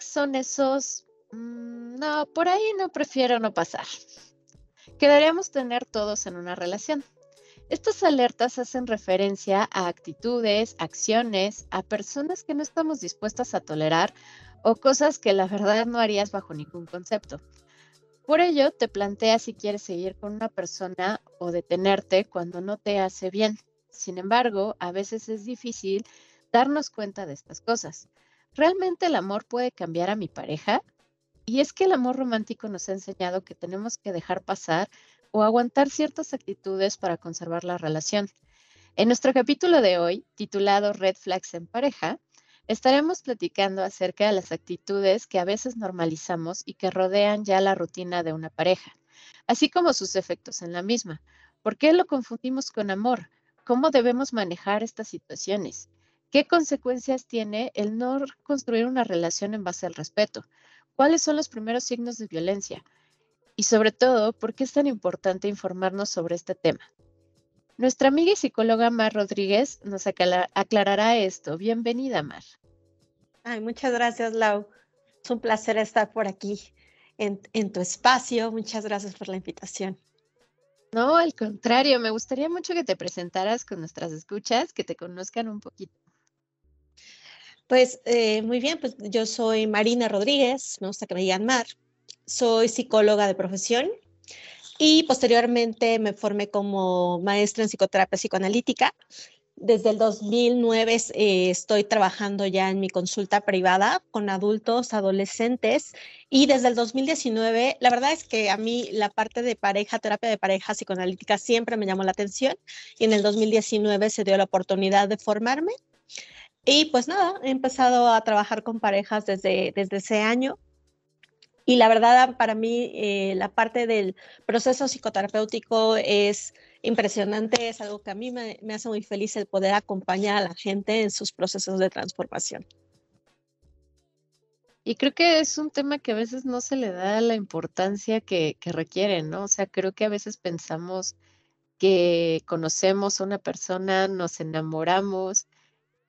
son esos, mm, no, por ahí no prefiero no pasar, que deberíamos tener todos en una relación. Estas alertas hacen referencia a actitudes, acciones, a personas que no estamos dispuestas a tolerar o cosas que la verdad no harías bajo ningún concepto. Por ello, te plantea si quieres seguir con una persona o detenerte cuando no te hace bien. Sin embargo, a veces es difícil darnos cuenta de estas cosas. ¿Realmente el amor puede cambiar a mi pareja? Y es que el amor romántico nos ha enseñado que tenemos que dejar pasar o aguantar ciertas actitudes para conservar la relación. En nuestro capítulo de hoy, titulado Red Flags en pareja, estaremos platicando acerca de las actitudes que a veces normalizamos y que rodean ya la rutina de una pareja, así como sus efectos en la misma. ¿Por qué lo confundimos con amor? ¿Cómo debemos manejar estas situaciones? ¿Qué consecuencias tiene el no construir una relación en base al respeto? ¿Cuáles son los primeros signos de violencia? y sobre todo, ¿por qué es tan importante informarnos sobre este tema? Nuestra amiga y psicóloga Mar Rodríguez nos aclarará esto. Bienvenida, Mar. Ay, muchas gracias, Lau. Es un placer estar por aquí en, en tu espacio. Muchas gracias por la invitación. No, al contrario, me gustaría mucho que te presentaras con nuestras escuchas, que te conozcan un poquito. Pues eh, muy bien, pues yo soy Marina Rodríguez, me gusta que me digan Mar soy psicóloga de profesión y posteriormente me formé como maestra en psicoterapia psicoanalítica. Desde el 2009 eh, estoy trabajando ya en mi consulta privada con adultos, adolescentes y desde el 2019, la verdad es que a mí la parte de pareja, terapia de pareja psicoanalítica siempre me llamó la atención y en el 2019 se dio la oportunidad de formarme y pues nada, he empezado a trabajar con parejas desde, desde ese año y la verdad, para mí, eh, la parte del proceso psicoterapéutico es impresionante, es algo que a mí me, hace muy feliz el poder acompañar a la gente en sus procesos de transformación. Y creo que es un tema que a veces no se le da la importancia que, que requiere, ¿no? O sea, creo que a veces pensamos que conocemos a una persona, nos enamoramos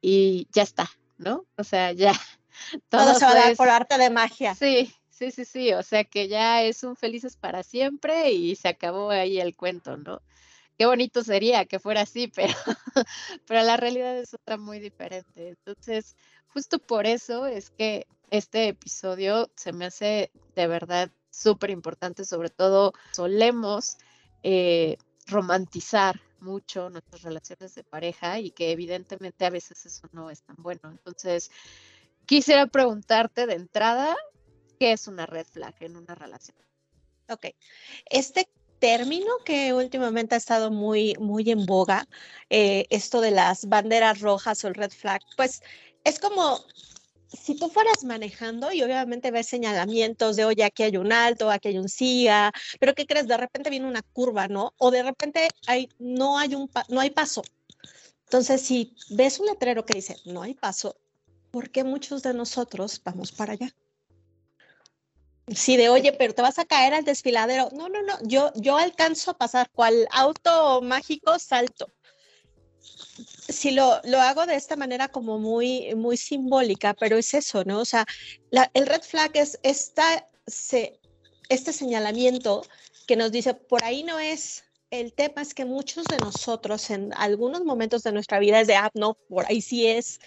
y ya está, ¿no? O sea, ya. Todo, se va a dar por arte de magia. Sí, Sí, sí, sí, o sea que ya es un felices para siempre y se acabó ahí el cuento, ¿no? Qué bonito sería que fuera así, pero, pero la realidad es otra muy diferente. Entonces, justo por eso es que este episodio se me hace de verdad súper importante, sobre todo solemos eh, romantizar mucho nuestras relaciones de pareja y que evidentemente a veces eso no es tan bueno. Entonces, quisiera preguntarte de entrada, ¿Qué es una red flag en una relación? Ok. Este término que últimamente ha estado muy, muy en boga, eh, esto de las banderas rojas o el red flag, pues es como si tú fueras manejando y obviamente ves señalamientos de, oye, aquí hay un alto, aquí hay un siga, pero ¿qué crees? De repente viene una curva, ¿no? O de repente hay, no, hay un, no hay paso. Entonces, si ves un letrero que dice, no hay paso, ¿por qué muchos de nosotros vamos para allá? Sí, de oye, pero te vas a caer al desfiladero. No, no, no, yo, yo alcanzo a pasar cual auto mágico salto. Si lo, lo hago de esta manera como muy, muy simbólica, pero es eso, ¿no? O sea, el red flag es esta, se, este señalamiento que nos dice, por ahí no es, el tema es que muchos de nosotros en algunos momentos de nuestra vida es de, ah, no, por ahí sí es,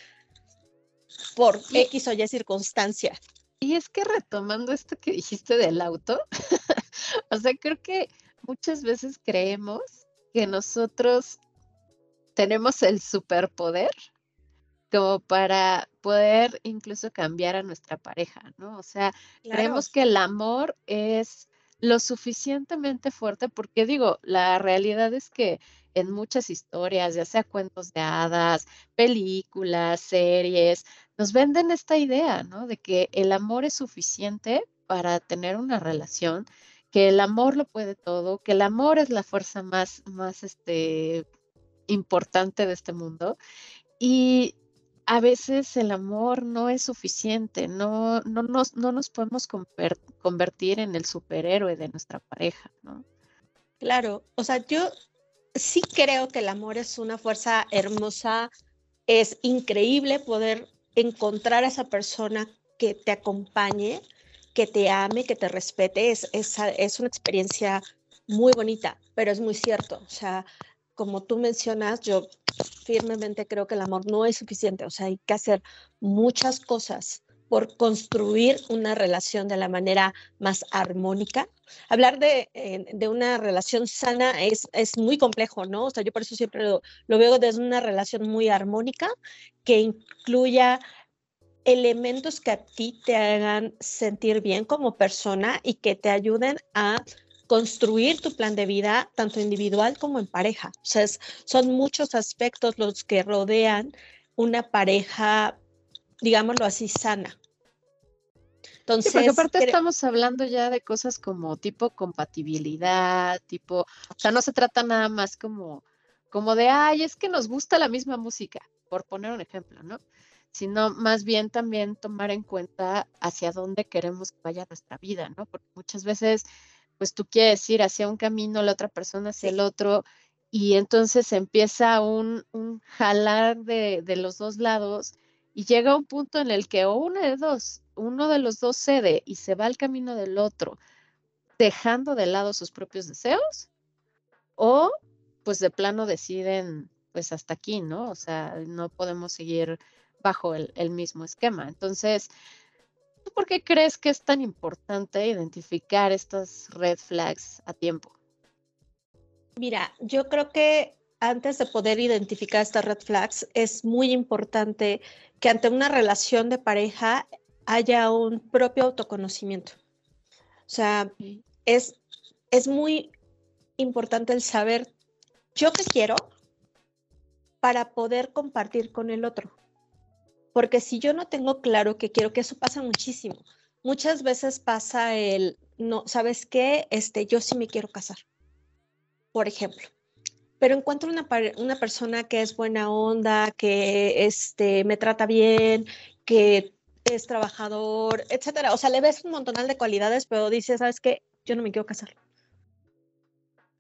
por X o Y circunstancia. Y es que retomando esto que dijiste del auto, o sea, creo que muchas veces creemos que nosotros tenemos el superpoder como para poder incluso cambiar a nuestra pareja, ¿no? O sea, creemos que el amor es lo suficientemente fuerte porque digo, la realidad es que en muchas historias, ya sea cuentos de hadas, películas, series, nos venden esta idea, ¿no? De que el amor es suficiente para tener una relación, que el amor lo puede todo, que el amor es la fuerza más, más este, importante de este mundo. Y a veces el amor no es suficiente, no, no, nos, no nos podemos convertir en el superhéroe de nuestra pareja, ¿no? Claro, o sea, yo sí creo que el amor es una fuerza hermosa, es increíble poder encontrar a esa persona que te acompañe, que te ame, que te respete, es, es, es una experiencia muy bonita, pero es muy cierto. O sea, como tú mencionas, yo firmemente creo que el amor no es suficiente. O sea, hay que hacer muchas cosas por construir una relación de la manera más armónica. Hablar de, eh, de una relación sana es, es, muy complejo, ¿no? O sea, yo por eso siempre lo, lo veo desde una relación muy armónica que incluya elementos que a ti te hagan sentir bien como persona y que te ayuden a construir tu plan de vida, tanto individual como en pareja. O sea, son muchos aspectos los que rodean una pareja, digámoslo así, sana. Entonces, sí, porque aparte estamos hablando ya de cosas como tipo compatibilidad, tipo, o sea, no se trata nada más como, como de, ay, es que nos gusta la misma música, por poner un ejemplo, ¿no? Sino más bien también tomar en cuenta hacia dónde queremos que vaya nuestra vida, ¿no? Porque muchas veces, pues tú quieres ir hacia un camino, la otra persona hacia el otro, y entonces empieza un, un jalar de, de los dos lados y llega un punto en el que o uno de dos, uno de los dos cede y se va al camino del otro, dejando de lado sus propios deseos, o pues de plano deciden, pues hasta aquí, ¿no? O sea, no podemos seguir bajo el, el mismo esquema. Entonces, ¿tú por qué crees que es tan importante identificar estas red flags a tiempo? Mira, yo creo que antes de poder identificar estas red flags, es muy importante que ante una relación de pareja haya un propio autoconocimiento. O sea, es, es muy importante el saber yo qué quiero para poder compartir con el otro. Porque si yo no tengo claro qué quiero, que eso pasa muchísimo. Muchas veces pasa el, no, ¿sabes qué? Este, yo sí me quiero casar, por ejemplo pero encuentro una, una persona que es buena onda, que este, me trata bien, que es trabajador, etcétera. O sea, le ves un montonal de cualidades, pero dice, ¿sabes qué? Yo no me quiero casar.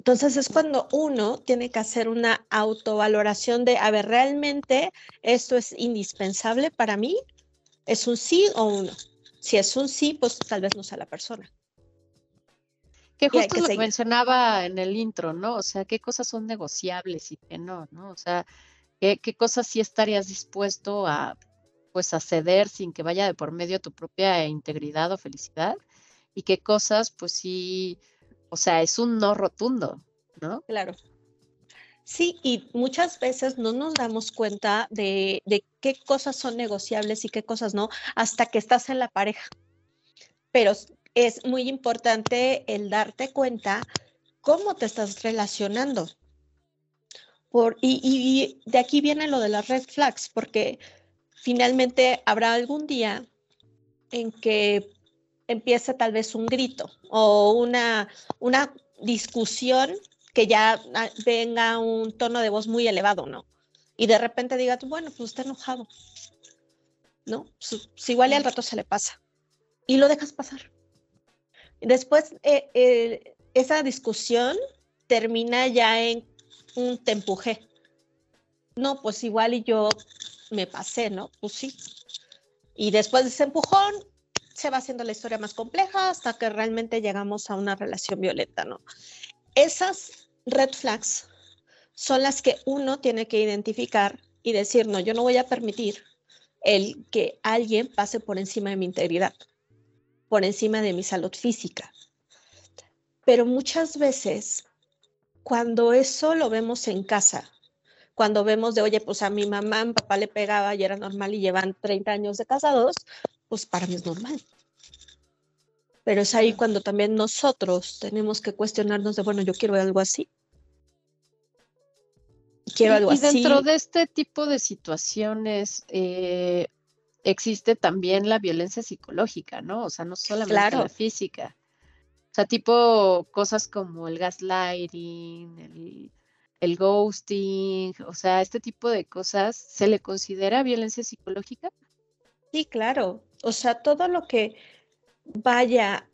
Entonces es cuando uno tiene que hacer una autovaloración de, a ver, ¿realmente esto es indispensable para mí? ¿Es un sí o un no? Si es un sí, pues tal vez no sea la persona. Que justo lo mencionaba en el intro, ¿no? O sea, qué cosas son negociables y qué no, ¿no? O sea, qué, qué cosas sí estarías dispuesto a, pues, a ceder sin que vaya de por medio tu propia integridad o felicidad y qué cosas, pues sí, o sea, es un no rotundo, ¿no? Claro. Sí, y muchas veces no nos damos cuenta de, de, qué cosas son negociables y qué cosas no hasta que estás en la pareja. Pero es muy importante el darte cuenta cómo te estás relacionando. Por, y, y, de aquí viene lo de las red flags, porque finalmente habrá algún día en que empiece tal vez un grito o una, una discusión que ya venga un tono de voz muy elevado, ¿no? Y de repente digas, bueno, pues está enojado, ¿no? Pues, pues igual y al rato se le pasa. Y lo dejas pasar. Después, eh, eh, esa discusión termina ya en un te empujé. No, pues igual y yo me pasé, ¿no? Pues sí. Y después de ese empujón, se va haciendo la historia más compleja hasta que realmente llegamos a una relación violenta, ¿no? Esas red flags son las que uno tiene que identificar y decir, no, yo no voy a permitir el que alguien pase por encima de mi integridad por encima de mi salud física. Pero muchas veces, cuando eso lo vemos en casa, cuando vemos de, oye, pues a mi mamá, papá le pegaba y era normal y llevan 30 años de casados, pues para mí es normal. Pero es ahí cuando también nosotros tenemos que cuestionarnos de, bueno, yo quiero algo así. Quiero algo así. Y dentro de este tipo de situaciones, eh, existe también la violencia psicológica, ¿no? O sea, no solamente la física. O sea, tipo cosas como el gaslighting, el, el ghosting, o sea, este tipo de cosas, ¿se le considera violencia psicológica? Sí, claro. O sea, todo lo que vaya,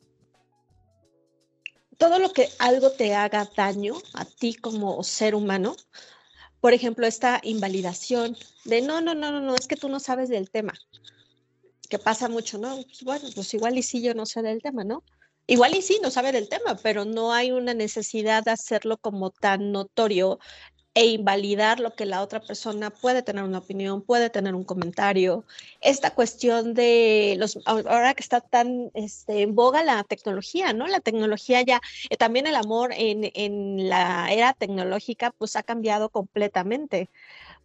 todo lo que algo te haga daño a ti como ser humano, por ejemplo, esta invalidación de no, no, no, no, no, es que tú no sabes del tema. que pasa mucho, ¿no? Pues bueno, pues igual y sí yo no sé del tema, ¿no? Igual y sí no sabe del tema, pero no hay una necesidad de hacerlo como tan notorio e invalidar lo que la otra persona puede tener una opinión, puede tener un comentario. Esta cuestión de los, ahora que está tan este, en boga la tecnología, ¿no? La tecnología ya, eh, también el amor en, en la era tecnológica, pues ha cambiado completamente,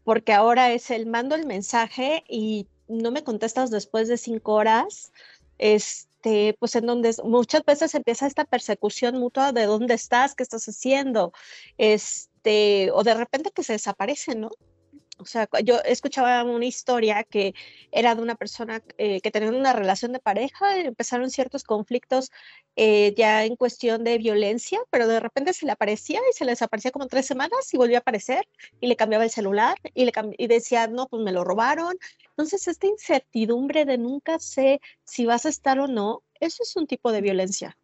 porque ahora es el mando el mensaje y no me contestas después de cinco horas, este, pues en donde muchas veces empieza esta persecución mutua de dónde estás, qué estás haciendo, este, o de repente que se desaparece, ¿no? O sea, yo escuchaba una historia que era de una persona eh, que tenía una relación de pareja, empezaron ciertos conflictos eh, ya en cuestión de violencia, pero de repente se le aparecía y se le desaparecía como tres semanas y volvió a aparecer y le cambiaba el celular y, le y decía, no, pues me lo robaron. Entonces, esta incertidumbre de nunca sé si vas a estar o no, eso es un tipo de violencia.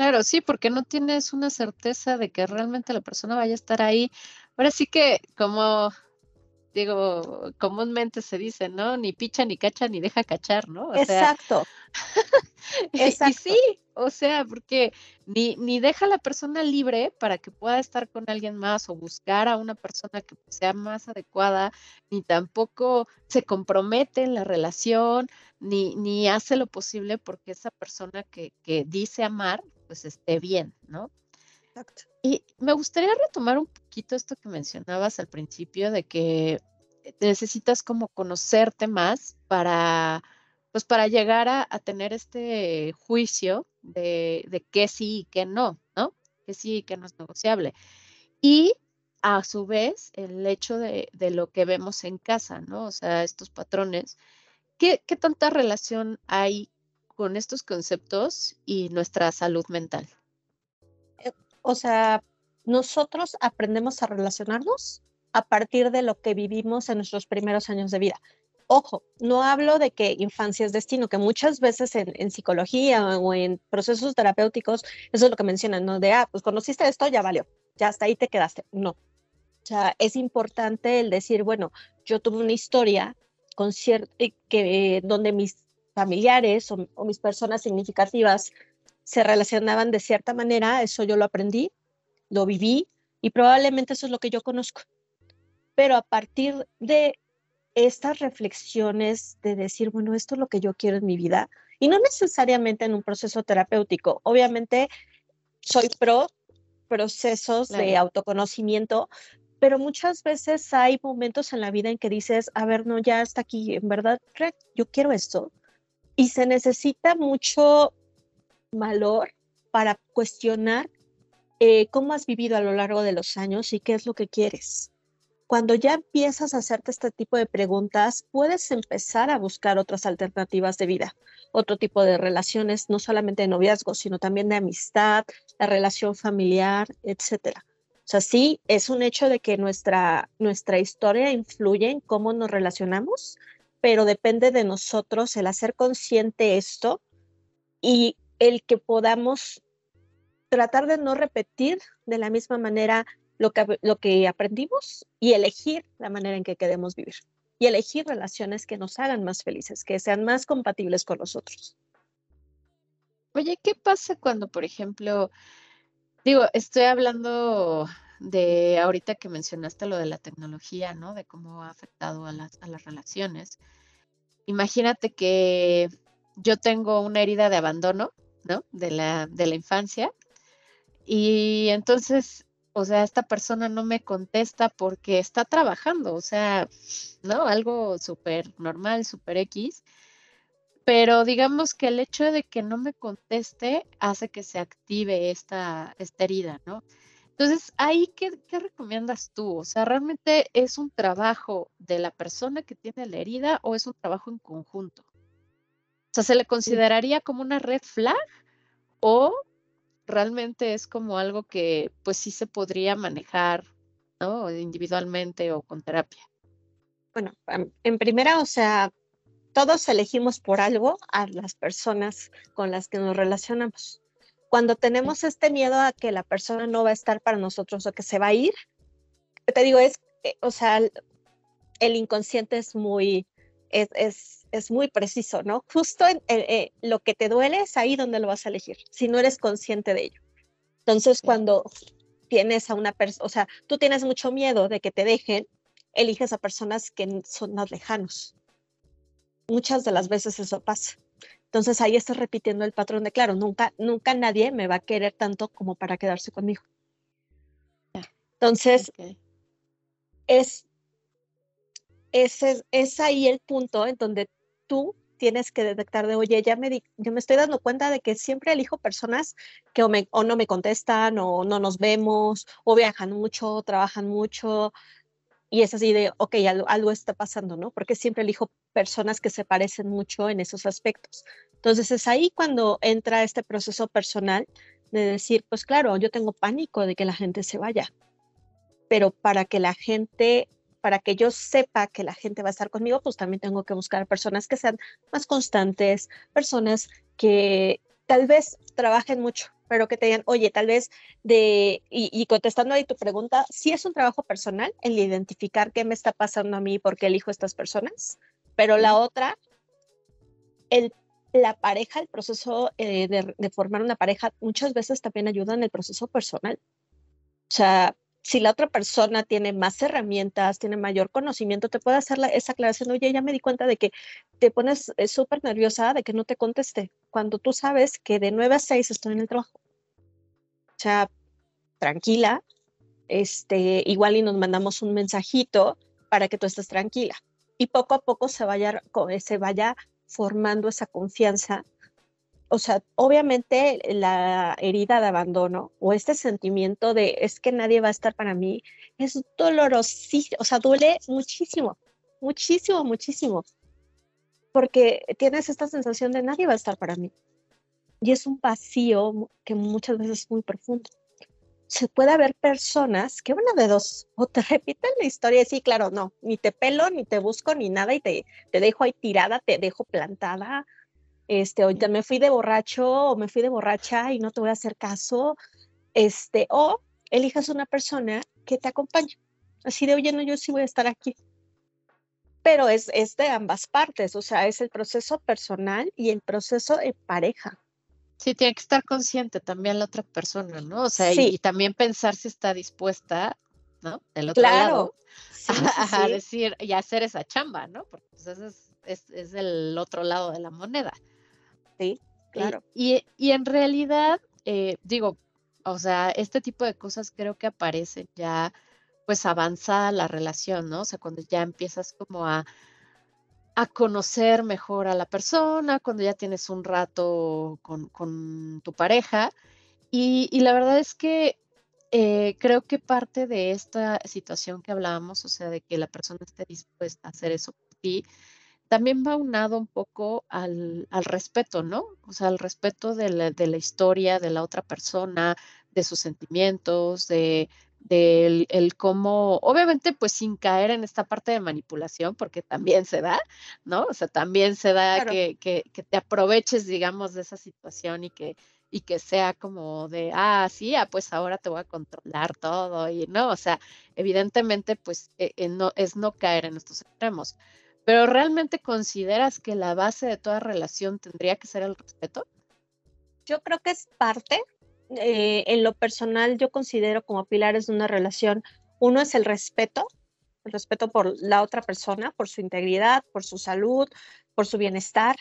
Claro, sí, porque no tienes una certeza de que realmente la persona vaya a estar ahí. Ahora sí que, como digo, comúnmente se dice, ¿no? Ni picha, ni cacha, ni deja cachar, ¿no? Exacto. Exacto. Y, sí, o sea, porque ni, ni deja a la persona libre para que pueda estar con alguien más o buscar a una persona que sea más adecuada, ni tampoco se compromete en la relación, ni, ni hace lo posible porque esa persona que, que dice amar, pues esté bien, ¿no? Exacto. Y me gustaría retomar un poquito esto que mencionabas al principio de que necesitas como conocerte más para, pues para llegar a, tener este juicio de, de qué sí y qué no, ¿no? Que sí y qué no es negociable. Y a su vez, el hecho de, de, lo que vemos en casa, ¿no? O sea, estos patrones, ¿qué, ¿qué, tanta relación hay con estos conceptos y nuestra salud mental? Eh, o sea, nosotros aprendemos a relacionarnos a partir de lo que vivimos en nuestros primeros años de vida. Ojo, no hablo de que infancia es destino, que muchas veces en, psicología o en procesos terapéuticos, eso es lo que mencionan, ¿no? De, ah, pues conociste esto, ya valió, ya hasta ahí te quedaste. No. O sea, es importante el decir, bueno, yo tuve una historia con eh, que, donde mis familiares o, mis personas significativas se relacionaban de cierta manera, eso yo lo aprendí, lo viví y probablemente eso es lo que yo conozco. Pero a partir de estas reflexiones de decir, bueno, esto es lo que yo quiero en mi vida, y no necesariamente en un proceso terapéutico, obviamente soy pro procesos de autoconocimiento, pero muchas veces hay momentos en la vida en que dices, a ver, no, ya está aquí, en verdad, yo quiero esto, y se necesita mucho valor para cuestionar eh, cómo has vivido a lo largo de los años y qué es lo que quieres. Cuando ya empiezas a hacerte este tipo de preguntas, puedes empezar a buscar otras alternativas de vida, otro tipo de relaciones, no solamente de noviazgo, sino también de amistad, la relación familiar, etcétera. O sea, sí, es un hecho de que nuestra, nuestra historia influye en cómo nos relacionamos, pero depende de nosotros el hacer consciente esto y el que podamos tratar de no repetir de la misma manera lo que, aprendimos y elegir la manera en que queremos vivir y elegir relaciones que nos hagan más felices, que sean más compatibles con nosotros. Oye, ¿qué pasa cuando, por ejemplo, digo, estoy hablando de ahorita que mencionaste lo de la tecnología, ¿no? De cómo ha afectado a las, a las relaciones. Imagínate que yo tengo una herida de abandono, ¿no? De la, de la infancia. Y entonces, o sea, esta persona no me contesta porque está trabajando, o sea, ¿no? Algo súper normal, súper X. Pero digamos que el hecho de que no me conteste hace que se active esta, esta herida, ¿no? Entonces, ahí, ¿qué, recomiendas tú? O sea, ¿realmente es un trabajo de la persona que tiene la herida o es un trabajo en conjunto? O sea, ¿se le consideraría como una red flag o realmente es como algo que pues sí se podría manejar, ¿no? Individualmente o con terapia. Bueno, en primera, o sea, todos elegimos por algo a las personas con las que nos relacionamos. Cuando tenemos este miedo a que la persona no va a estar para nosotros o que se va a ir, te digo, es, eh, o sea, el inconsciente es muy, es, es, es muy preciso, ¿no? Justo en, eh, lo que te duele es ahí donde lo vas a elegir, si no eres consciente de ello. Entonces, cuando tienes a una persona, o sea, tú tienes mucho miedo de que te dejen, eliges a personas que son más lejanos. Muchas de las veces eso pasa. Entonces ahí estás repitiendo el patrón de, claro, nunca, nunca nadie me va a querer tanto como para quedarse conmigo. Entonces, es, es, es, ahí el punto en donde tú tienes que detectar de, oye, ya me, yo me estoy dando cuenta de que siempre elijo personas que o, me, o no me contestan o no nos vemos o viajan mucho, trabajan mucho, y es así de, ok, algo, está pasando, ¿no? Porque siempre elijo personas que se parecen mucho en esos aspectos. Entonces es ahí cuando entra este proceso personal de decir, pues claro, yo tengo pánico de que la gente se vaya, pero para que la gente, para que yo sepa que la gente va a estar conmigo, pues también tengo que buscar personas que sean más constantes, personas que tal vez trabajen mucho, pero que te digan, oye, tal vez de, y, contestando ahí tu pregunta, si es un trabajo personal el identificar qué me está pasando a mí, por qué elijo estas personas, pero la otra, el, la pareja, el proceso eh, de, de, formar una pareja, muchas veces también ayuda en el proceso personal. O sea, si la otra persona tiene más herramientas, tiene mayor conocimiento, te puede hacer esa aclaración, oye, ya me di cuenta de que te pones eh, súper nerviosa de que no te conteste, cuando tú sabes que de 9 a 6 estoy en el trabajo. O sea, tranquila, este, igual y nos mandamos un mensajito para que tú estés tranquila. Y poco a poco se vaya, se vaya formando esa confianza o sea, obviamente la herida de abandono o este sentimiento de es que nadie va a estar para mí es dolorosísimo, o sea, duele muchísimo, muchísimo, muchísimo, porque tienes esta sensación de nadie va a estar para mí. Y es un vacío que muchas veces es muy profundo. Se puede haber personas que una de dos, o te repiten la historia y sí, claro, no, ni te pelo, ni te busco, ni nada, y te, te dejo ahí tirada, te dejo plantada, este, o me fui de borracho o me fui de borracha y no te voy a hacer caso, este, o elijas una persona que te acompañe. Así de, oye, no, yo sí voy a estar aquí. Pero es, es de ambas partes, o sea, es el proceso personal y el proceso en pareja. Sí, tiene que estar consciente también la otra persona, ¿no? O sea, y, también pensar si está dispuesta, ¿no? Del otro lado, a, decir y hacer esa chamba, ¿no? Porque pues, es, es, es, el otro lado de la moneda. Sí, claro. Y, en realidad, eh, digo, o sea, este tipo de cosas creo que aparecen ya pues avanzada la relación, ¿no? O sea, cuando ya empiezas como a, a conocer mejor a la persona, cuando ya tienes un rato con, tu pareja. Y, la verdad es que eh, creo que parte de esta situación que hablábamos, o sea, de que la persona esté dispuesta a hacer eso por ti, también va unado un poco al, respeto, ¿no? O sea, al respeto de la, historia de la otra persona, de sus sentimientos, de, el, cómo, obviamente pues sin caer en esta parte de manipulación, porque también se da, ¿no? O sea, también se da que, que, te aproveches, digamos, de esa situación y que, y que sea como de, ah, sí, ah, pues ahora te voy a controlar todo, y no, o sea, evidentemente pues eh, eh, no, es no caer en estos extremos. Pero ¿realmente consideras que la base de toda relación tendría que ser el respeto? Yo creo que es parte. Eh, en lo personal, yo considero como pilares de una relación, uno es el respeto, el respeto por la otra persona, por su integridad, por su salud, por su bienestar.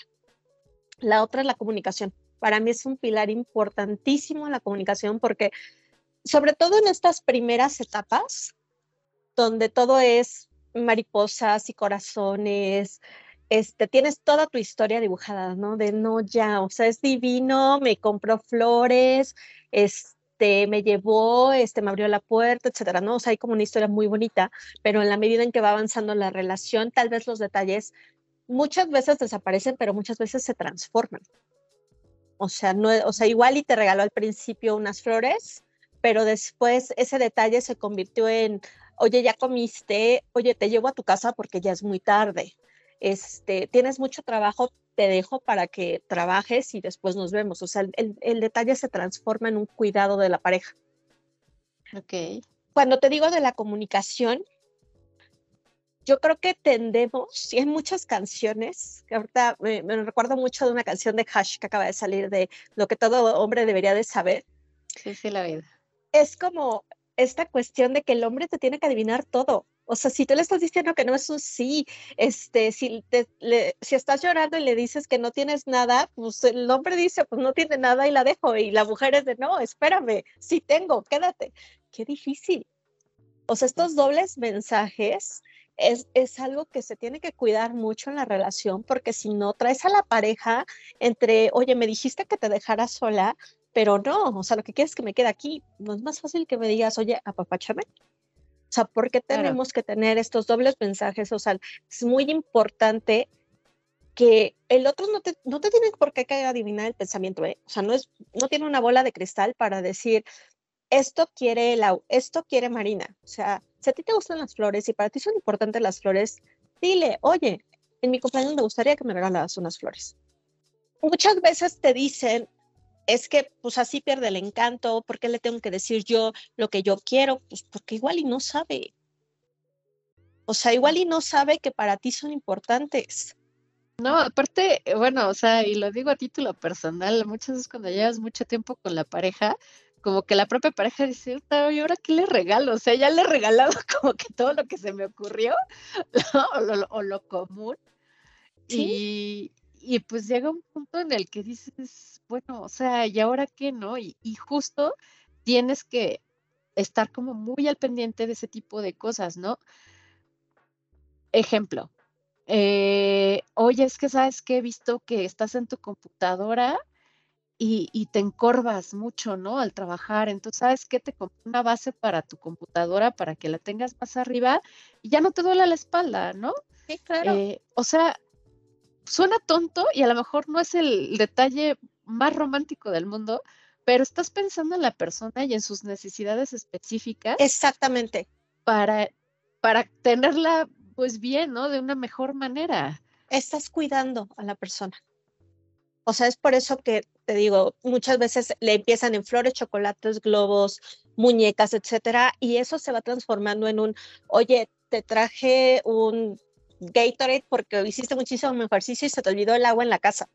La otra es la comunicación. Para mí es un pilar importantísimo la comunicación porque, sobre todo en estas primeras etapas, donde todo es mariposas y corazones, este, tienes toda tu historia dibujada, ¿no? De no ya, o sea, es divino, me compró flores, este, me llevó, este, me abrió la puerta, etcétera, ¿no? O sea, hay como una historia muy bonita, pero en la medida en que va avanzando la relación, tal vez los detalles muchas veces desaparecen, pero muchas veces se transforman. O sea, no, o sea, igual y te regaló al principio unas flores, pero después ese detalle se convirtió en, oye, ya comiste, oye, te llevo a tu casa porque ya es muy tarde, este, tienes mucho trabajo, te dejo para que trabajes y después nos vemos. O sea, el, detalle se transforma en un cuidado de la pareja. Ok. Cuando te digo de la comunicación, yo creo que tendemos, y hay muchas canciones, que ahorita me, recuerdo mucho de una canción de Hash que acaba de salir de lo que todo hombre debería de saber. Sí, sí, la vida. Es como esta cuestión de que el hombre te tiene que adivinar todo. O sea, si tú le estás diciendo que no es un sí, este, si, si estás llorando y le dices que no tienes nada, pues el hombre dice, pues no tiene nada y la dejo. Y la mujer es de, no, espérame, sí tengo, quédate. Qué difícil. O sea, estos dobles mensajes es, es, algo que se tiene que cuidar mucho en la relación, porque si no traes a la pareja entre, oye, me dijiste que te dejara sola, pero no, o sea, lo que quieres es que me quede aquí. No es más fácil que me digas, oye, apapáchame. O sea, ¿por qué tenemos que tener estos dobles mensajes? O sea, es muy importante que el otro no te, no te tiene por qué adivinar el pensamiento, ¿eh? O sea, no, es, no tiene una bola de cristal para decir, esto quiere Lau, esto quiere Marina. O sea, si a ti te gustan las flores y para ti son importantes las flores, dile, oye, en mi cumpleaños me gustaría que me regalas unas flores. Muchas veces te dicen, es que pues así pierde el encanto, ¿por qué le tengo que decir yo lo que yo quiero? Pues porque igual y no sabe. O sea, igual y no sabe que para ti son importantes. No, aparte, bueno, o sea, y lo digo a título personal, muchas veces cuando llevas mucho tiempo con la pareja, como que la propia pareja dice, ¿y ahora qué le regalo? O sea, ya le he regalado como que todo lo que se me ocurrió, o, lo, común. Y, y pues llega un punto en el que dices, bueno, o sea, ¿y ahora qué, no? Y, justo tienes que estar como muy al pendiente de ese tipo de cosas, ¿no? Ejemplo, eh, oye, es que sabes que he visto que estás en tu computadora y, y, te encorvas mucho, ¿no? Al trabajar. Entonces, ¿sabes qué? Te compré una base para tu computadora para que la tengas más arriba y ya no te duele la espalda, ¿no? Sí, claro. Eh, o sea, suena tonto y a lo mejor no es el detalle más romántico del mundo, pero estás pensando en la persona y en sus necesidades específicas. Exactamente. Para, para tenerla pues bien, ¿no? De una mejor manera. Estás cuidando a la persona. O sea, es por eso que te digo, muchas veces le empiezan en flores, chocolates, globos, muñecas, etcétera, y eso se va transformando en un, oye, te traje un Gatorade porque hiciste muchísimo ejercicio y se te olvidó el agua en la casa.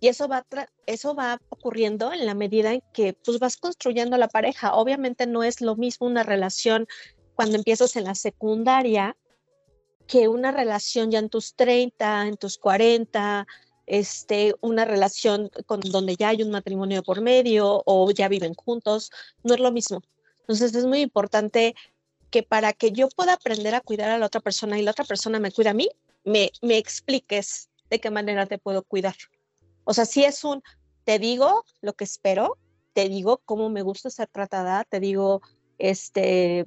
Y eso va, eso va ocurriendo en la medida en que pues, vas construyendo la pareja. Obviamente no es lo mismo una relación cuando empiezas en la secundaria que una relación ya en tus 30, en tus 40, este, una relación con, donde ya hay un matrimonio por medio o ya viven juntos. No es lo mismo. Entonces es muy importante que para que yo pueda aprender a cuidar a la otra persona y la otra persona me cuida a mí, me, me expliques de qué manera te puedo cuidar. O sea, si es un, te digo lo que espero, te digo cómo me gusta ser tratada, te digo, este,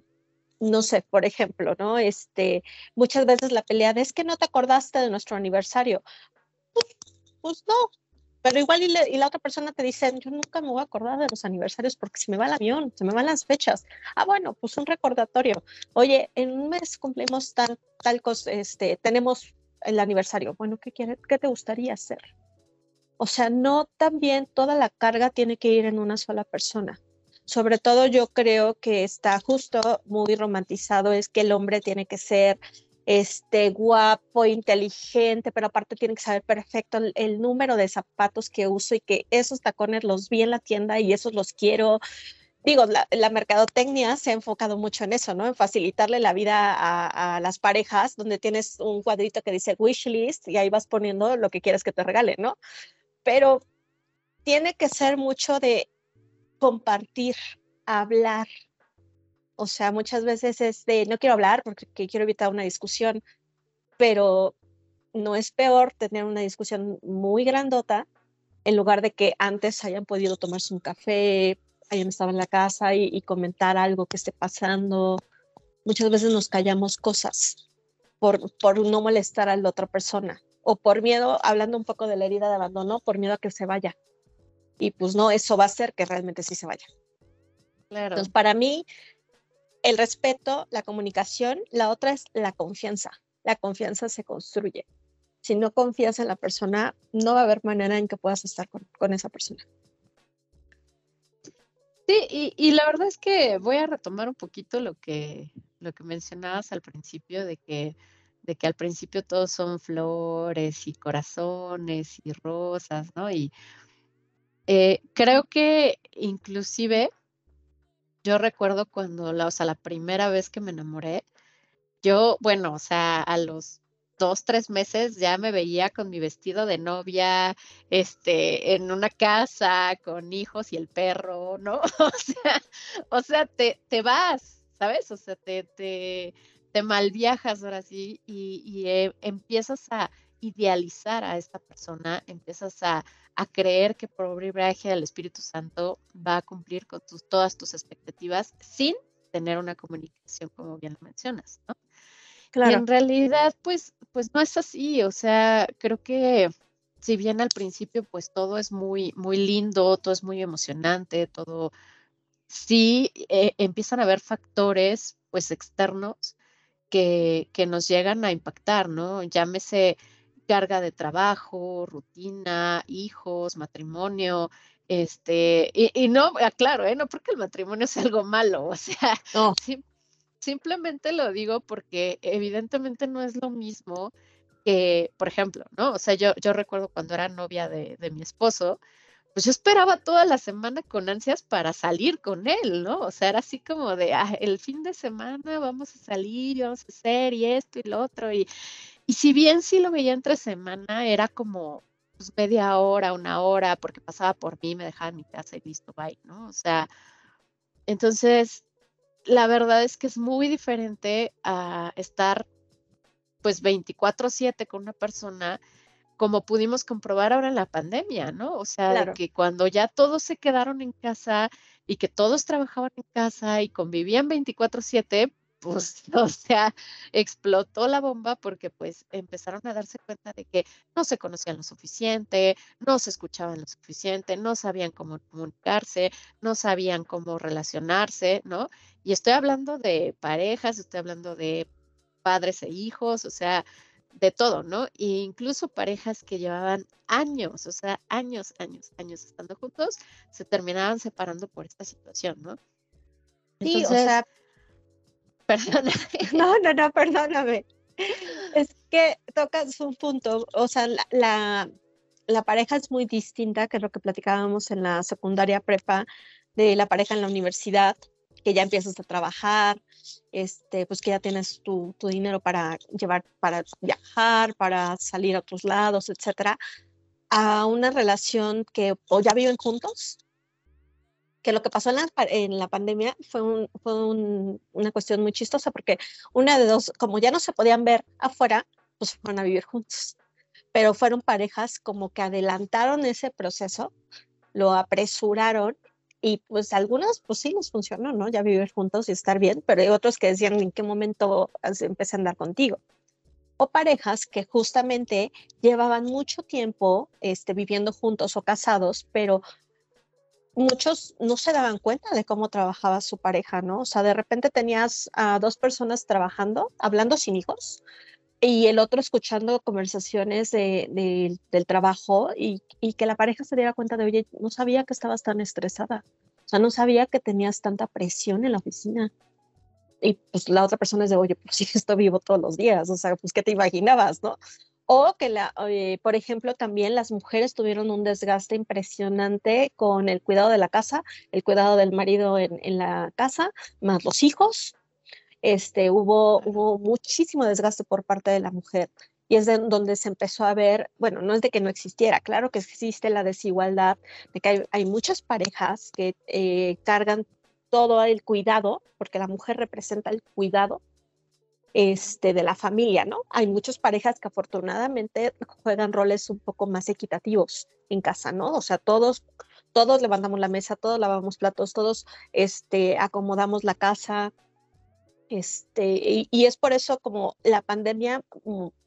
no sé, por ejemplo, ¿no? Este, muchas veces la pelea de es que no te acordaste de nuestro aniversario. Pues, pues no, pero igual y, la otra persona te dice, yo nunca me voy a acordar de los aniversarios porque se me va el avión, se me van las fechas. Ah, bueno, pues un recordatorio. Oye, en un mes cumplimos tal, tal cosa, este, tenemos el aniversario. Bueno, ¿qué, quiere, ¿qué te gustaría hacer? O sea, no también toda la carga tiene que ir en una sola persona. Sobre todo yo creo que está justo muy romantizado, es que el hombre tiene que ser este, guapo, inteligente, pero aparte tiene que saber perfecto el, número de zapatos que uso y que esos tacones los vi en la tienda y esos los quiero. Digo, la, mercadotecnia se ha enfocado mucho en eso, ¿no? En facilitarle la vida a, a, las parejas, donde tienes un cuadrito que dice wish list y ahí vas poniendo lo que quieres que te regalen, ¿no? Pero tiene que ser mucho de compartir, hablar, o sea, muchas veces es de, no quiero hablar porque quiero evitar una discusión, pero no es peor tener una discusión muy grandota en lugar de que antes hayan podido tomarse un café, hayan estado en la casa y, comentar algo que esté pasando. Muchas veces nos callamos cosas por, por no molestar a la otra persona o por miedo, hablando un poco de la herida de abandono, por miedo a que se vaya. Y pues no, eso va a hacer que realmente sí se vaya. Claro. Entonces, para mí, el respeto, la comunicación, la otra es la confianza. La confianza se construye. Si no confías en la persona, no va a haber manera en que puedas estar con, esa persona. Sí, y, la verdad es que voy a retomar un poquito lo que, lo que mencionabas al principio de que de que al principio todos son flores y corazones y rosas, ¿no? Y eh, creo que inclusive yo recuerdo cuando, la, o sea, la primera vez que me enamoré, yo, bueno, o sea, a los dos, tres meses ya me veía con mi vestido de novia, este, en una casa, con hijos y el perro, ¿no? O sea, o sea, te, te vas, ¿sabes? O sea, te, te, te malviajas ahora sí y, eh, empiezas a idealizar a esta persona, empiezas a, creer que por obra del Espíritu Santo va a cumplir con tus, todas tus expectativas sin tener una comunicación, como bien lo mencionas, ¿no? Claro. Y en realidad, pues, pues no es así, o sea, creo que si bien al principio, pues todo es muy, muy lindo, todo es muy emocionante, todo, sí eh, empiezan a haber factores, pues, externos que, que nos llegan a impactar, ¿no? Llámese carga de trabajo, rutina, hijos, matrimonio, este, y, no, claro, ¿eh? no porque el matrimonio es algo malo, o sea, simplemente lo digo porque evidentemente no es lo mismo que, por ejemplo, ¿no? O sea, yo, yo recuerdo cuando era novia de, de mi esposo, pues yo esperaba toda la semana con ansias para salir con él, ¿no? O sea, era así como de, ah, el fin de semana vamos a salir, vamos a hacer y esto y lo otro. Y, y si bien sí lo veía entre semana, era como pues, media hora, una hora, porque pasaba por mí, me dejaba en mi casa y listo, bye, ¿no? O sea, entonces, la verdad es que es muy diferente a estar pues 24/7 con una persona como pudimos comprobar ahora en la pandemia, ¿no? O sea, que cuando ya todos se quedaron en casa y que todos trabajaban en casa y convivían 24/7, pues, o sea, explotó la bomba porque pues empezaron a darse cuenta de que no se conocían lo suficiente, no se escuchaban lo suficiente, no sabían cómo comunicarse, no sabían cómo relacionarse, ¿no? Y estoy hablando de parejas, estoy hablando de padres e hijos, o sea, de todo, ¿no? E incluso parejas que llevaban años, o sea, años, años, años estando juntos, se terminaban separando por esta situación, ¿no? sí, o sea, perdóname. No, no, no, perdóname. Es que tocas un punto, o sea, la, la pareja es muy distinta, que lo que platicábamos en la secundaria prepa, de la pareja en la universidad, que ya empiezas a trabajar, este, pues que ya tienes tu, tu, dinero para llevar, para viajar, para salir a otros lados, etcétera, a una relación que o ya viven juntos, que lo que pasó en la, en la pandemia fue, un, fue un, una cuestión muy chistosa porque una de dos, como ya no se podían ver afuera, pues fueron a vivir juntos, pero fueron parejas como que adelantaron ese proceso, lo apresuraron y pues algunos, pues sí les funcionó, ¿no? Ya vivir juntos y estar bien, pero hay otros que decían en qué momento empecé a andar contigo. O parejas que justamente llevaban mucho tiempo este, viviendo juntos o casados, pero muchos no se daban cuenta de cómo trabajaba su pareja, ¿no? O sea, de repente tenías a dos personas trabajando, hablando sin hijos, y el otro escuchando conversaciones de, del trabajo y, y, que la pareja se diera cuenta de, oye, no sabía que estabas tan estresada, o sea, no sabía que tenías tanta presión en la oficina. Y pues la otra persona es de, oye, pues sí, esto vivo todos los días, o sea, pues qué te imaginabas, ¿no? O que, la, por ejemplo, también las mujeres tuvieron un desgaste impresionante con el cuidado de la casa, el cuidado del marido en, en la casa, más los hijos, este, hubo, hubo muchísimo desgaste por parte de la mujer. Y es de donde se empezó a ver, bueno, no es de que no existiera, claro que existe la desigualdad, de que hay, muchas parejas que eh, cargan todo el cuidado, porque la mujer representa el cuidado este, de la familia, ¿no? Hay muchas parejas que afortunadamente juegan roles un poco más equitativos en casa, ¿no? O sea, todos, todos levantamos la mesa, todos lavamos platos, todos este, acomodamos la casa, este, y, es por eso como la pandemia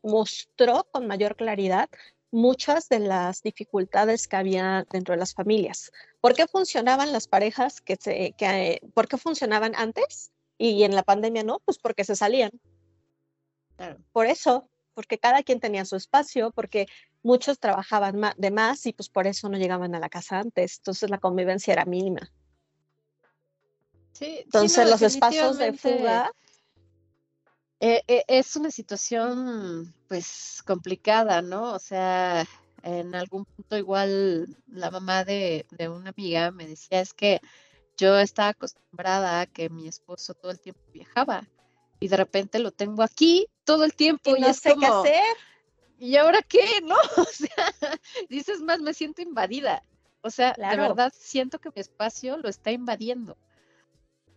mostró con mayor claridad muchas de las dificultades que había dentro de las familias. ¿Por qué funcionaban las parejas que se, que, ¿por qué funcionaban antes y en la pandemia no? Pues porque se salían. Por eso, porque cada quien tenía su espacio, porque muchos trabajaban de más y pues por eso no llegaban a la casa antes. Entonces la convivencia era mínima. Sí, Entonces los espacios de fuga eh, eh, es una situación pues complicada, ¿no? O sea, en algún punto igual la mamá de, de una amiga me decía es que yo estaba acostumbrada a que mi esposo todo el tiempo viajaba y de repente lo tengo aquí todo el tiempo y, no sé qué hacer. ¿Y ahora qué? ¿No? O sea, dices más, me siento invadida. O sea, de verdad siento que mi espacio lo está invadiendo.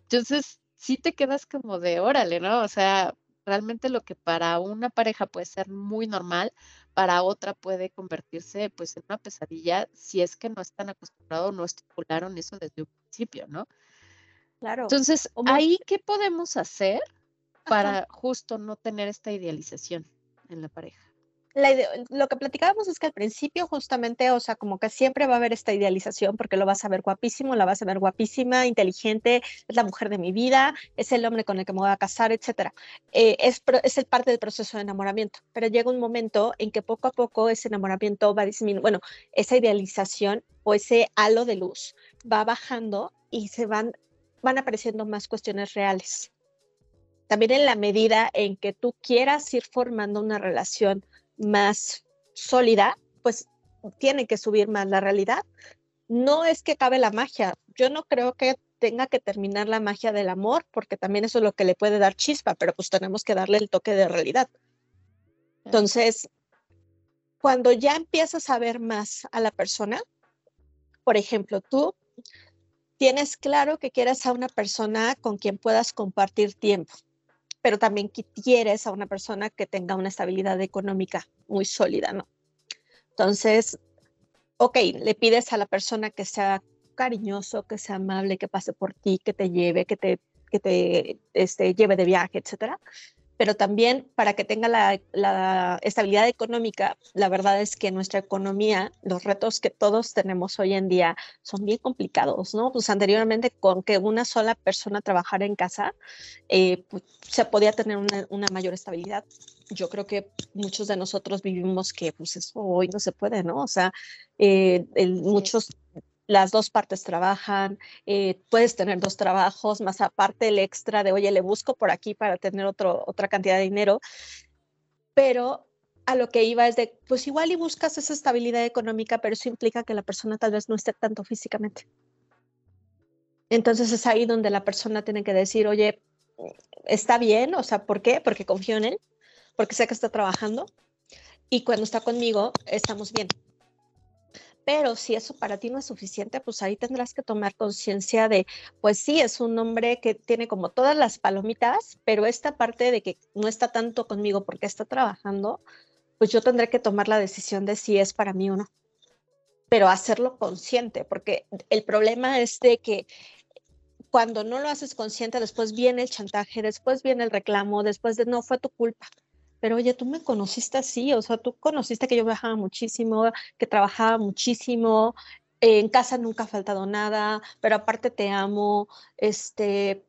Entonces, sí te quedas como de órale, ¿no? O sea, realmente lo que para una pareja puede ser muy normal, para otra puede convertirse pues en una pesadilla si es que no están acostumbrados o no estipularon eso desde un principio, ¿no? Claro. Entonces, ahí, ¿qué podemos hacer para justo no tener esta idealización en la pareja? lo que platicábamos es que al principio justamente, o sea, como que siempre va a haber esta idealización porque lo vas a ver guapísimo, la vas a ver guapísima, inteligente, es la mujer de mi vida, es el hombre con el que me voy a casar, etc. Eh, es, es el parte del proceso de enamoramiento, pero llega un momento en que poco a poco ese enamoramiento va disminuyendo, bueno, esa idealización o ese halo de luz va bajando y se van, van apareciendo más cuestiones reales. También en la medida en que tú quieras ir formando una relación más sólida, pues tiene que subir más la realidad. No es que cabe la magia. Yo no creo que tenga que terminar la magia del amor, porque también eso es lo que le puede dar chispa, pero pues tenemos que darle el toque de realidad. Entonces, cuando ya empiezas a ver más a la persona, por ejemplo, tú tienes claro que quieres a una persona con quien puedas compartir tiempo pero también quieres a una persona que tenga una estabilidad económica muy sólida, ¿no? Entonces, ok, le pides a la persona que sea cariñoso, que sea amable, que pase por ti, que te lleve, que te, que te este, lleve de viaje, etcétera pero también para que tenga la, estabilidad económica, la verdad es que nuestra economía, los retos que todos tenemos hoy en día son bien complicados, ¿no? Pues anteriormente con que una sola persona trabajara en casa, eh, pues, se podía tener una, mayor estabilidad. Yo creo que muchos de nosotros vivimos que pues eso hoy no se puede, ¿no? O sea, eh, muchos las dos partes trabajan, eh, puedes tener dos trabajos, más aparte el extra de, oye, le busco por aquí para tener otro, otra cantidad de dinero, pero a lo que iba es de, pues igual y buscas esa estabilidad económica, pero eso implica que la persona tal vez no esté tanto físicamente. Entonces es ahí donde la persona tiene que decir, oye, está bien, o sea, ¿por qué? Porque confío en él, porque sé que está trabajando y cuando está conmigo estamos bien. Pero si eso para ti no es suficiente, pues ahí tendrás que tomar conciencia de, pues sí, es un hombre que tiene como todas las palomitas, pero esta parte de que no está tanto conmigo porque está trabajando, pues yo tendré que tomar la decisión de si es para mí o no. Pero hacerlo consciente, porque el problema es de que cuando no lo haces consciente, después viene el chantaje, después viene el reclamo, después de no fue tu culpa pero oye, tú me conociste así, o sea, tú conociste que yo viajaba muchísimo, que trabajaba muchísimo, en casa nunca ha faltado nada, pero aparte te amo, este,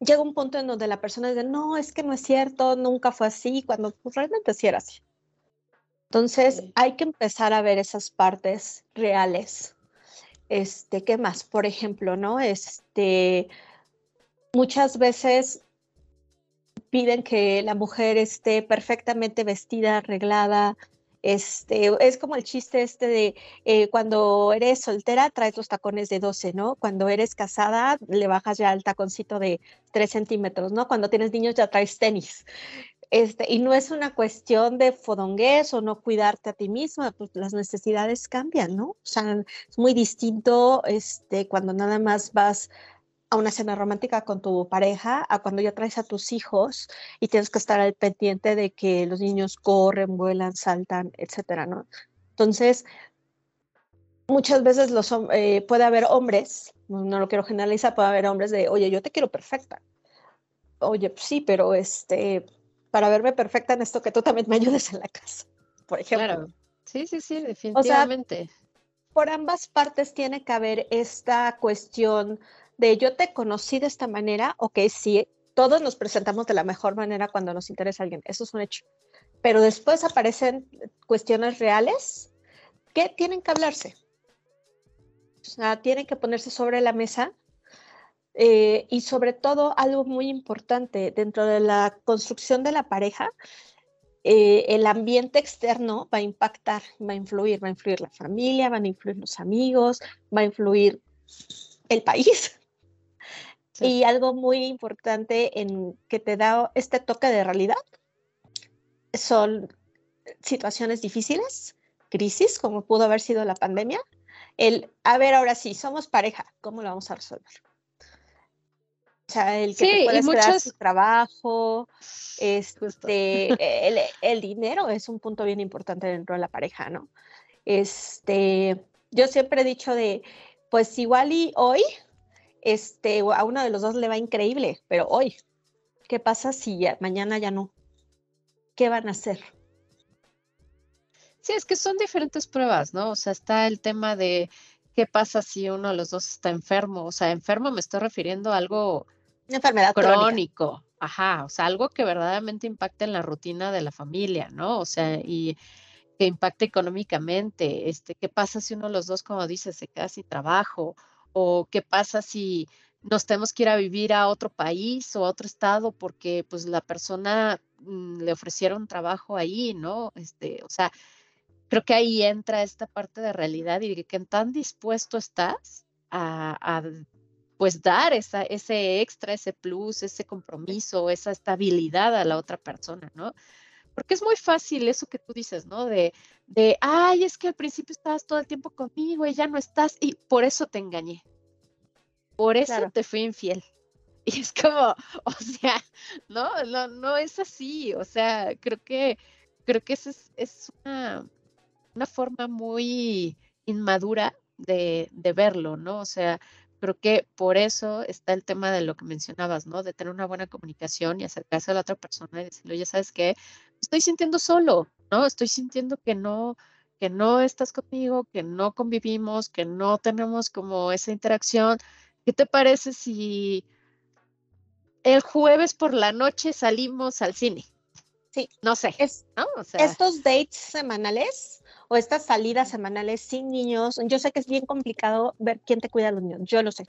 llega un punto en donde la persona dice, no, es que no es cierto, nunca fue así, cuando pues, realmente sí era así. Entonces, hay que empezar a ver esas partes reales. Este, ¿qué más? Por ejemplo, ¿no? Este, muchas veces piden que la mujer esté perfectamente vestida, arreglada. Este, es como el chiste este de eh, cuando eres soltera traes los tacones de 12, ¿no? Cuando eres casada le bajas ya el taconcito de 3 centímetros, ¿no? Cuando tienes niños ya traes tenis. Este, y no es una cuestión de fodongués o no cuidarte a ti misma, pues las necesidades cambian, ¿no? O sea, es muy distinto este, cuando nada más vas a una cena romántica con tu pareja a cuando ya traes a tus hijos y tienes que estar al pendiente de que los niños corren, vuelan, saltan, etcétera, ¿no? Entonces, muchas veces los, eh, puede haber hombres, no, lo quiero generalizar, puede haber hombres de, oye, yo te quiero perfecta. Oye, pues sí, pero este, para verme perfecta en esto que tú también me ayudes en la casa, por ejemplo. Claro. Sí, sí, sí, definitivamente. por ambas partes tiene que haber esta cuestión de yo te conocí de esta manera, ok, sí, todos nos presentamos de la mejor manera cuando nos interesa alguien, eso es un hecho. Pero después aparecen cuestiones reales que tienen que hablarse. O sea, tienen que ponerse sobre la mesa Eh, y sobre todo algo muy importante dentro de la construcción de la pareja, eh, el ambiente externo va a impactar, va a influir, va a influir la familia, van a influir los amigos, va a influir el país. Y algo muy importante en que te da este toque de realidad son situaciones difíciles, crisis, como pudo haber sido la pandemia. El, a ver, ahora sí, somos pareja, ¿cómo lo vamos a resolver? O sea, el que te puedes quedar su trabajo, este, el, el, dinero es un punto bien importante dentro de la pareja, ¿no? Este, yo siempre he dicho de, pues igual y hoy, este, a uno de los dos le va increíble, pero hoy, ¿qué pasa si mañana ya no? ¿Qué van a hacer? Sí, es que son diferentes pruebas, ¿no? O sea, está el tema de qué pasa si uno de los dos está enfermo. O sea, enfermo me estoy refiriendo a algo una enfermedad crónico. Ajá, o sea, algo que verdaderamente impacte en la rutina de la familia, ¿no? O sea, y que impacte económicamente. Este, ¿qué pasa si uno de los dos, como dices, se queda sin trabajo? ¿O qué pasa si nos tenemos que ir a vivir a otro país o a otro estado porque pues la persona mm, le ofrecieron trabajo ahí, ¿no? Este, o sea, creo que ahí entra esta parte de realidad y de que tan dispuesto estás a, a pues dar esa, ese extra, ese plus, ese compromiso, esa estabilidad a la otra persona, ¿no? Porque es muy fácil eso que tú dices, ¿no? De, de, ay, es que al principio estabas todo el tiempo conmigo y ya no estás y por eso te engañé. Por eso te fui infiel. Y es como, o sea, no, no, no es así. O sea, creo que, creo que esa es, es una, una forma muy inmadura de, de verlo, ¿no? O sea, Creo que por eso está el tema de lo que mencionabas, ¿no? De tener una buena comunicación y acercarse a la otra persona y decirle, oye, ¿sabes qué? Estoy sintiendo solo, ¿no? Estoy sintiendo que no, que no estás conmigo, que no convivimos, que no tenemos como esa interacción. ¿Qué te parece si el jueves por la noche salimos al cine? Sí. No sé. estos dates semanales o estas salidas semanales sin niños, yo sé que es bien complicado ver quién te cuida a los niños, yo lo sé.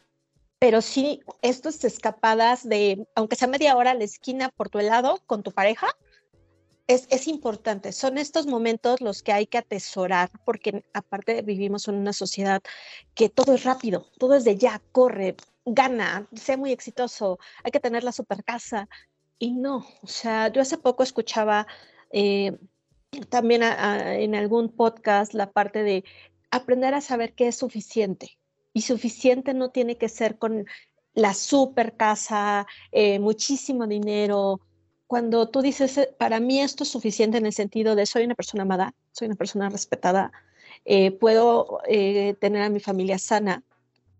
Pero sí, estas escapadas de, aunque sea media hora a la esquina por tu helado con tu pareja, es, importante. Son estos momentos los que hay que atesorar, porque aparte vivimos en una sociedad que todo es rápido, todo es de ya, corre, gana, sea muy exitoso, hay que tener la super casa. Y no, o sea, yo hace poco escuchaba eh, también en algún podcast la parte de aprender a saber qué es suficiente. Y suficiente no tiene que ser con la super casa, eh, muchísimo dinero. Cuando tú dices, eh, para mí esto es suficiente en el sentido de soy una persona amada, soy una persona respetada, eh, puedo tener a mi familia sana,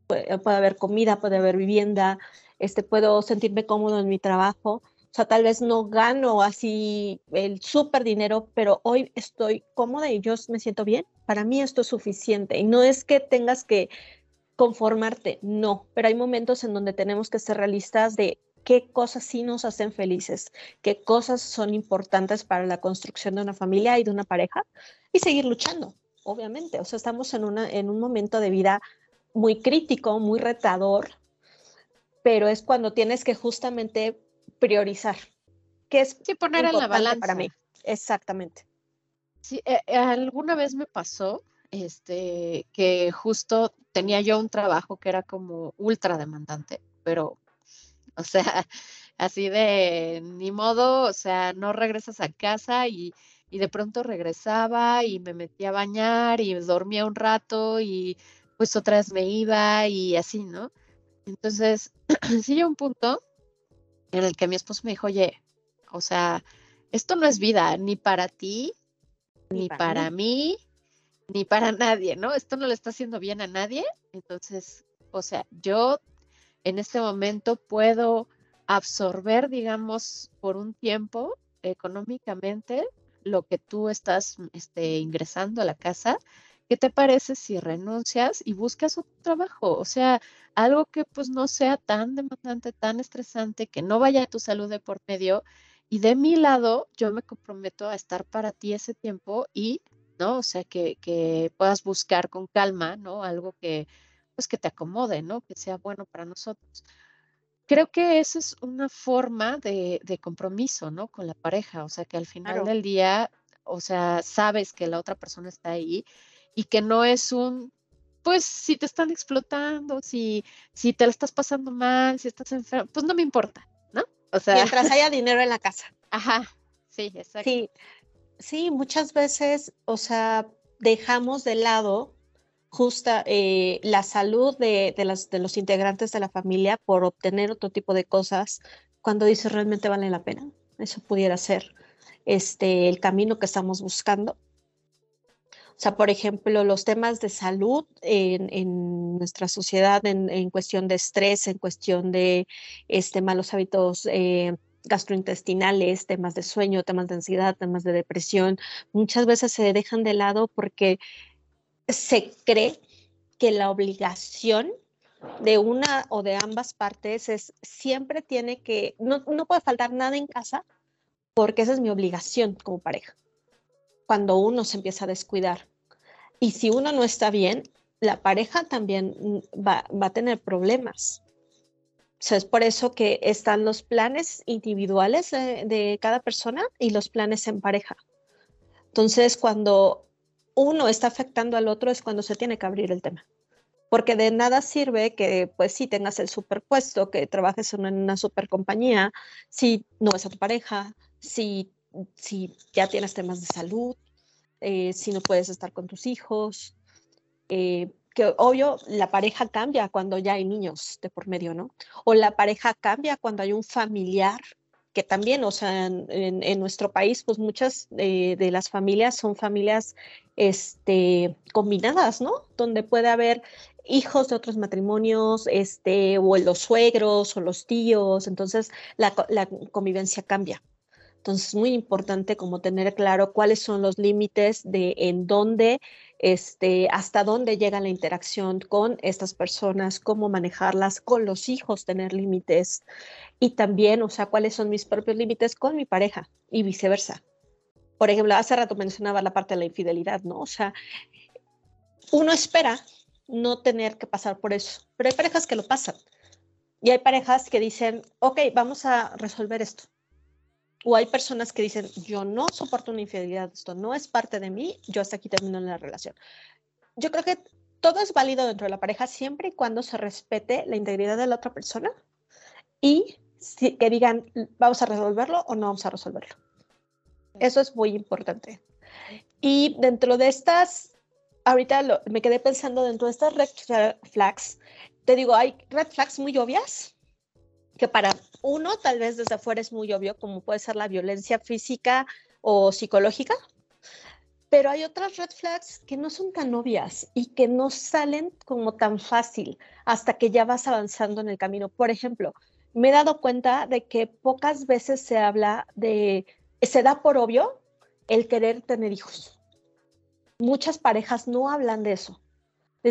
puede, puede, haber comida, puede haber vivienda, este, puedo sentirme cómodo en mi trabajo o sea, tal vez no gano así el súper dinero, pero hoy estoy cómoda y yo me siento bien. Para mí esto es suficiente. Y no es que tengas que conformarte, no, pero hay momentos en donde tenemos que ser realistas de qué cosas sí nos hacen felices, qué cosas son importantes para la construcción de una familia y de una pareja y seguir luchando, obviamente. O sea, estamos en, una, en un momento de vida muy crítico, muy retador, pero es cuando tienes que justamente priorizar. ¿Qué es sí, poner en la balanza para mí? Exactamente. Sí, eh, eh, alguna vez me pasó este, que justo tenía yo un trabajo que era como ultra demandante, pero, o sea, así de ni modo, o sea, no regresas a casa y, y de pronto regresaba y me metía a bañar y dormía un rato y pues otra vez me iba y así, ¿no? Entonces, sí, llegó un punto en el que mi esposo me dijo, oye, o sea, esto no es vida ni para ti, ni, para, mí. ni para nadie, ¿no? Esto no le está haciendo bien a nadie. Entonces, o sea, yo en este momento puedo absorber, digamos, por un tiempo económicamente lo que tú estás este, ingresando a la casa ¿qué te parece si renuncias y buscas otro trabajo? O sea, algo que pues no sea tan demandante, tan estresante, que no vaya a tu salud de por medio. Y de mi lado, yo me comprometo a estar para ti ese tiempo y, ¿no? O sea, que, que puedas buscar con calma, ¿no? Algo que, pues que te acomode, ¿no? Que sea bueno para nosotros. creo que eso es una forma de, compromiso, ¿no? Con la pareja, o sea, que al final del día, o sea, sabes que la otra persona está ahí y que no es un, pues si te están explotando, si, si te la estás pasando mal, si estás enfermo, pues no me importa, ¿no? O sea. Mientras haya dinero en la casa. Ajá, sí, exacto. Sí, sí, muchas veces, o sea, dejamos de lado justa eh, la salud de, de los integrantes de la familia por obtener otro tipo de cosas cuando dice realmente vale la pena. Eso pudiera ser este, el camino que estamos buscando. O sea, por ejemplo, los temas de salud en, nuestra sociedad en, cuestión de estrés, en cuestión de este, malos hábitos eh, gastrointestinales, temas de sueño, temas de ansiedad, temas de depresión, muchas veces se dejan de lado porque se cree que la obligación de una o de ambas partes es siempre tiene que, no, no puede faltar nada en casa porque esa es mi obligación como pareja. Cuando uno se empieza a descuidar. Y si uno no está bien, la pareja también va, va a tener problemas. O sea, es por eso que están los planes individuales de, cada persona y los planes en pareja. Entonces, cuando uno está afectando al otro es cuando se tiene que abrir el tema. Porque de nada sirve que, pues, sí tengas el superpuesto, que trabajes en una super compañía, si no es a tu pareja, si, si ya tienes temas de salud, eh, si no puedes estar con tus hijos. Eh, que obvio la pareja cambia cuando ya hay niños de por medio, ¿no? O la pareja cambia cuando hay un familiar que también, o sea, en, nuestro país, pues muchas de, las familias son familias este, combinadas, ¿no? Donde puede haber hijos de otros matrimonios, este, o los suegros o los tíos, entonces la, la convivencia cambia. Entonces es muy importante como tener claro cuáles son los límites de en dónde este, hasta dónde llega la interacción con estas personas, cómo manejarlas con los hijos, tener límites y también, o sea, cuáles son mis propios límites con mi pareja y viceversa. Por ejemplo, hace rato mencionaba la parte de la infidelidad, ¿no? O sea, uno espera no tener que pasar por eso, pero hay parejas que lo pasan y hay parejas que dicen, ok, vamos a resolver esto o hay personas que dicen, yo no soporto una infidelidad, esto no es parte de mí, yo hasta aquí termino la relación. Yo creo que todo es válido dentro de la pareja siempre y cuando se respete la integridad de la otra persona y que digan, vamos a resolverlo o no vamos a resolverlo. Eso es muy importante. Y dentro de estas, ahorita me quedé pensando dentro de estas red flags, te digo, hay red flags muy obvias que para uno tal vez desde afuera es muy obvio, como puede ser la violencia física o psicológica, pero hay otras red flags que no son tan obvias y que no salen como tan fácil hasta que ya vas avanzando en el camino. Por ejemplo, me he dado cuenta de que pocas veces se habla de, se da por obvio el querer tener hijos. Muchas parejas no hablan de eso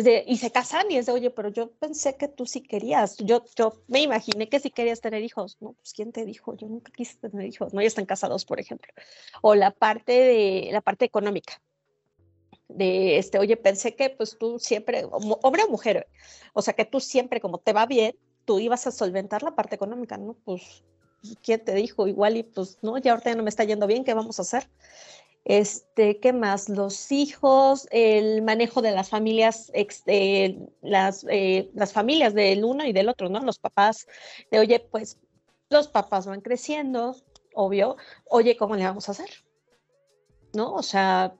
y se casan y es de, oye, pero yo pensé que tú sí querías, yo, yo me imaginé que sí querías tener hijos, ¿no? Pues ¿quién te dijo? Yo nunca quise tener hijos, ¿no? Ya están casados, por ejemplo. O la parte de, la parte económica, de, este, oye, pensé que pues tú siempre, hombre o mujer, o sea, que tú siempre, como te va bien, tú ibas a solventar la parte económica, ¿no? Pues, ¿quién te dijo? Igual y pues, no, ya ahorita ya no me está yendo bien, ¿qué vamos a hacer? Este, ¿qué más? Los hijos, el manejo de las familias, eh, las, eh, las familias del uno y del otro, ¿no? Los papás, de oye, pues los papás van creciendo, obvio, oye, ¿cómo le vamos a hacer? ¿No? O sea,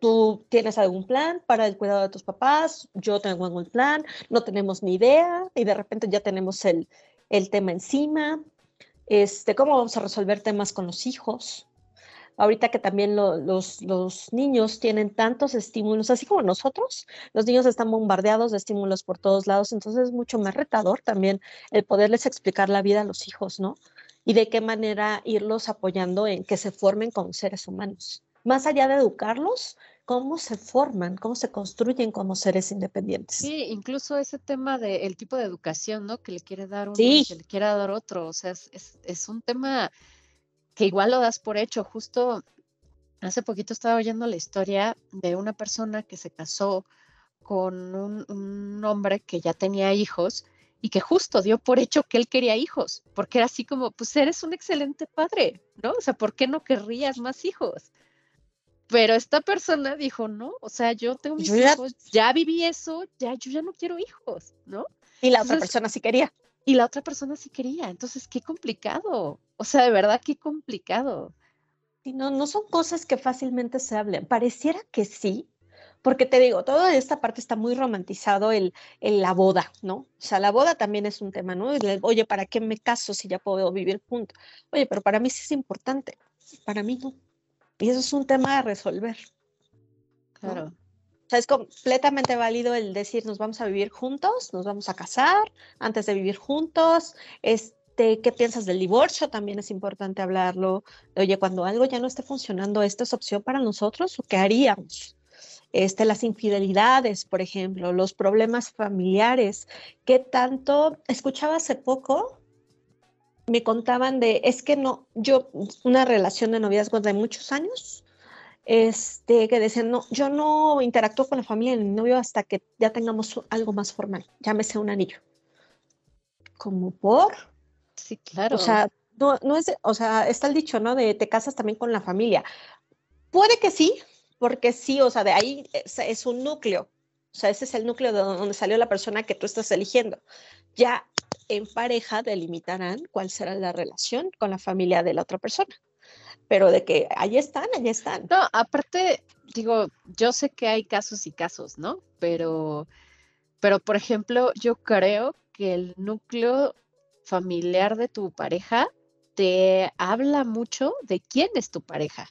tú tienes algún plan para el cuidado de tus papás, yo tengo algún plan, no tenemos ni idea y de repente ya tenemos el, el tema encima. Este, ¿Cómo vamos a resolver temas con los hijos? Ahorita que también los, los, niños tienen tantos estímulos, así como nosotros, los niños están bombardeados de estímulos por todos lados, entonces es mucho más retador también el poderles explicar la vida a los hijos, ¿no? Y de qué manera irlos apoyando en que se formen como seres humanos. Más allá de educarlos, cómo se forman, cómo se construyen como seres independientes. Sí, incluso ese tema del tipo de educación, ¿no? Que le quiere dar uno y que le quiere dar otro. O sea, es, es, es un tema que igual lo das por hecho. Justo hace poquito estaba oyendo la historia de una persona que se casó con un, hombre que ya tenía hijos y que justo dio por hecho que él quería hijos, porque era así como, pues eres un excelente padre, ¿no? O sea, ¿por qué no querrías más hijos? Pero esta persona dijo, no, o sea, yo tengo mis hijos, ya viví eso, ya yo ya no quiero hijos, ¿no? Y la otra persona sí quería. Y la otra persona sí quería. Entonces, qué complicado. O sea, de verdad, qué complicado. Sí, no, no son cosas que fácilmente se hablen. Pareciera que sí, porque te digo, toda esta parte está muy romantizado el, la boda, ¿no? O sea, la boda también es un tema, ¿no? Oye, ¿para qué me caso si ya puedo vivir juntos? Oye, pero para mí sí es importante, para mí no. Y eso es un tema a resolver. Claro. Sea, es completamente válido el decir, nos vamos a vivir juntos, nos vamos a casar antes de vivir juntos. Este, ¿Qué piensas del divorcio? También es importante hablarlo. Oye, cuando algo ya no esté funcionando, ¿esta es opción para nosotros o qué haríamos? Este, las infidelidades, por ejemplo, los problemas familiares. ¿Qué tanto? Escuchaba hace poco me contaban de, es que no, yo, una relación de noviazgo de muchos años, este, que decían, no, yo no interactúo con la familia de mi novio hasta que ya tengamos algo más formal, llámese un anillo. ¿Como por? Sí, claro. O sea, no, no es, o sea, está el dicho, ¿no? De te casas también con la familia. Puede que sí, porque sí, o sea, de ahí es, es un núcleo. O sea, ese es el núcleo de donde salió la persona que tú estás eligiendo. Ya en pareja delimitarán cuál será la relación con la familia de la otra persona. Pero de que ahí están, ahí están. No, aparte, digo, yo sé que hay casos y casos, ¿no? Pero, pero por ejemplo, yo creo que el núcleo familiar de tu pareja te habla mucho de quién es tu pareja,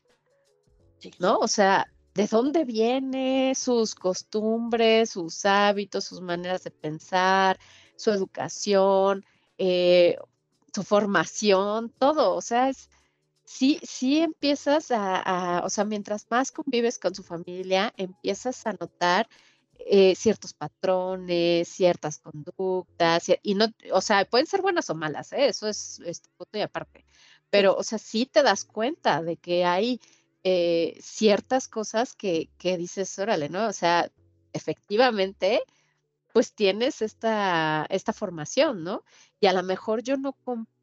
¿no? O sea, de dónde viene, sus costumbres, sus hábitos, sus maneras de pensar, su educación, eh, su formación, todo. O sea, es, sí, sí empiezas a, o sea, mientras más convives con su familia, empiezas a notar eh, ciertos patrones, ciertas conductas, y no, o sea, pueden ser buenas o malas, ¿eh? eso es este punto y aparte, pero, o sea, sí te das cuenta de que hay ciertas cosas que, que dices, órale, ¿no? O sea, efectivamente, pues tienes esta, esta formación, ¿no? Y a lo mejor yo no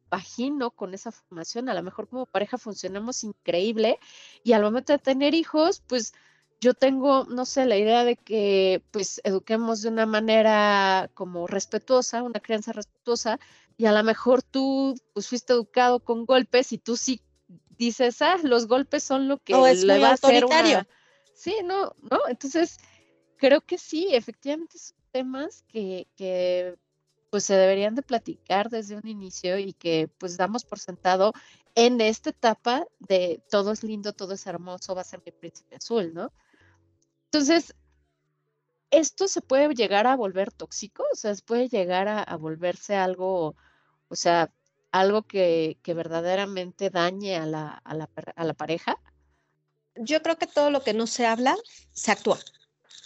compagino con esa formación, a lo mejor como pareja funcionamos increíble y al momento de tener hijos, pues yo tengo, no sé, la idea de que pues eduquemos de una manera como respetuosa, una crianza respetuosa, y a lo mejor tú pues fuiste educado con golpes y tú sí dices, ah, los golpes son lo que le va a hacer una... Sí, no, no, entonces creo que sí, efectivamente temas que, pues se deberían de platicar desde un inicio y que pues damos por sentado en esta etapa de todo es lindo, todo es hermoso, va a ser mi príncipe azul, ¿no? Entonces, esto se puede llegar a volver tóxico, o sea, puede llegar a, volverse algo, o sea, algo que, que verdaderamente dañe a la, a, la, a la pareja. Yo creo que todo lo que no se habla, se actúa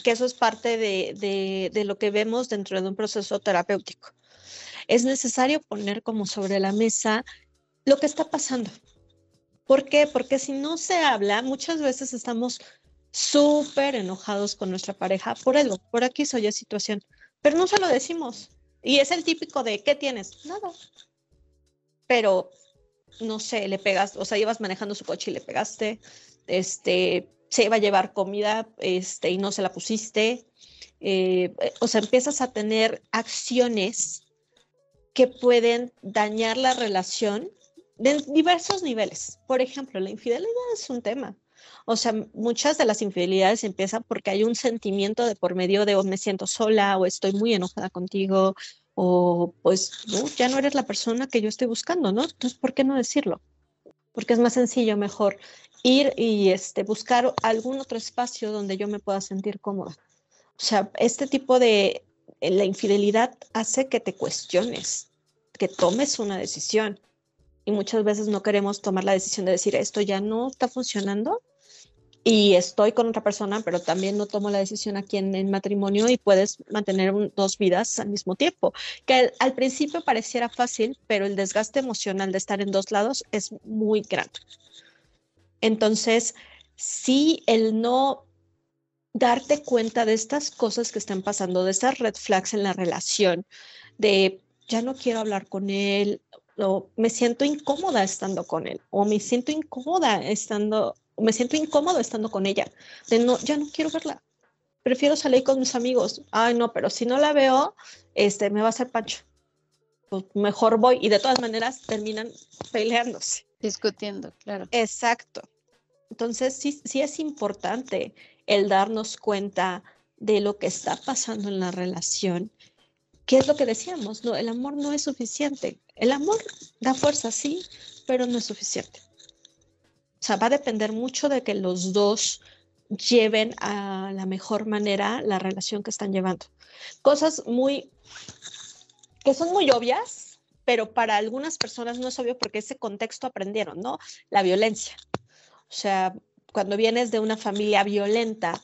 que eso es parte de, lo que vemos dentro de un proceso terapéutico. Es necesario poner como sobre la mesa lo que está pasando. ¿Por qué? Porque si no se habla, muchas veces estamos súper enojados con nuestra pareja por algo, por aquí soy la situación, pero no se lo decimos. Y es el típico de, ¿qué tienes? Nada. Pero, no sé, le pegas, o sea, ibas manejando su coche y le pegaste, este, se iba a llevar comida este, y no se la pusiste. Eh, o sea, empiezas a tener acciones que pueden dañar la relación de diversos niveles. Por ejemplo, la infidelidad es un tema. O sea, muchas de las infidelidades empiezan porque hay un sentimiento de por medio de o me siento sola o estoy muy enojada contigo o pues ya no eres la persona que yo estoy buscando, ¿no? Entonces, ¿por qué no decirlo? Porque es más sencillo, mejor ir y este, buscar algún otro espacio donde yo me pueda sentir cómoda. O sea, este tipo de, eh, la infidelidad hace que te cuestiones, que tomes una decisión. Y muchas veces no queremos tomar la decisión de decir, esto ya no está funcionando y estoy con otra persona, pero también no tomo la decisión aquí en el matrimonio y puedes mantener dos vidas al mismo tiempo. Que al principio pareciera fácil, pero el desgaste emocional de estar en dos lados es muy grande. Entonces, sí, el no darte cuenta de estas cosas que están pasando, de estas red flags en la relación, de ya no quiero hablar con él, o me siento incómoda estando con él, o me siento incómoda estando, o me siento incómodo estando con ella, de no, ya no quiero verla, prefiero salir con mis amigos, ay no, pero si no la veo, este, me va a hacer pancho, pues mejor voy, y de todas maneras terminan peleándose. Discutiendo, claro. Exacto. Entonces, sí, sí es importante el darnos cuenta de lo que está pasando en la relación. ¿Qué es lo que decíamos? No, el amor no es suficiente. El amor da fuerza, sí, pero no es suficiente. O sea, va a depender mucho de que los dos lleven a la mejor manera la relación que están llevando. Cosas muy, que son muy obvias, pero para algunas personas no es obvio porque ese contexto aprendieron, ¿no? La violencia. O sea, cuando vienes de una familia violenta,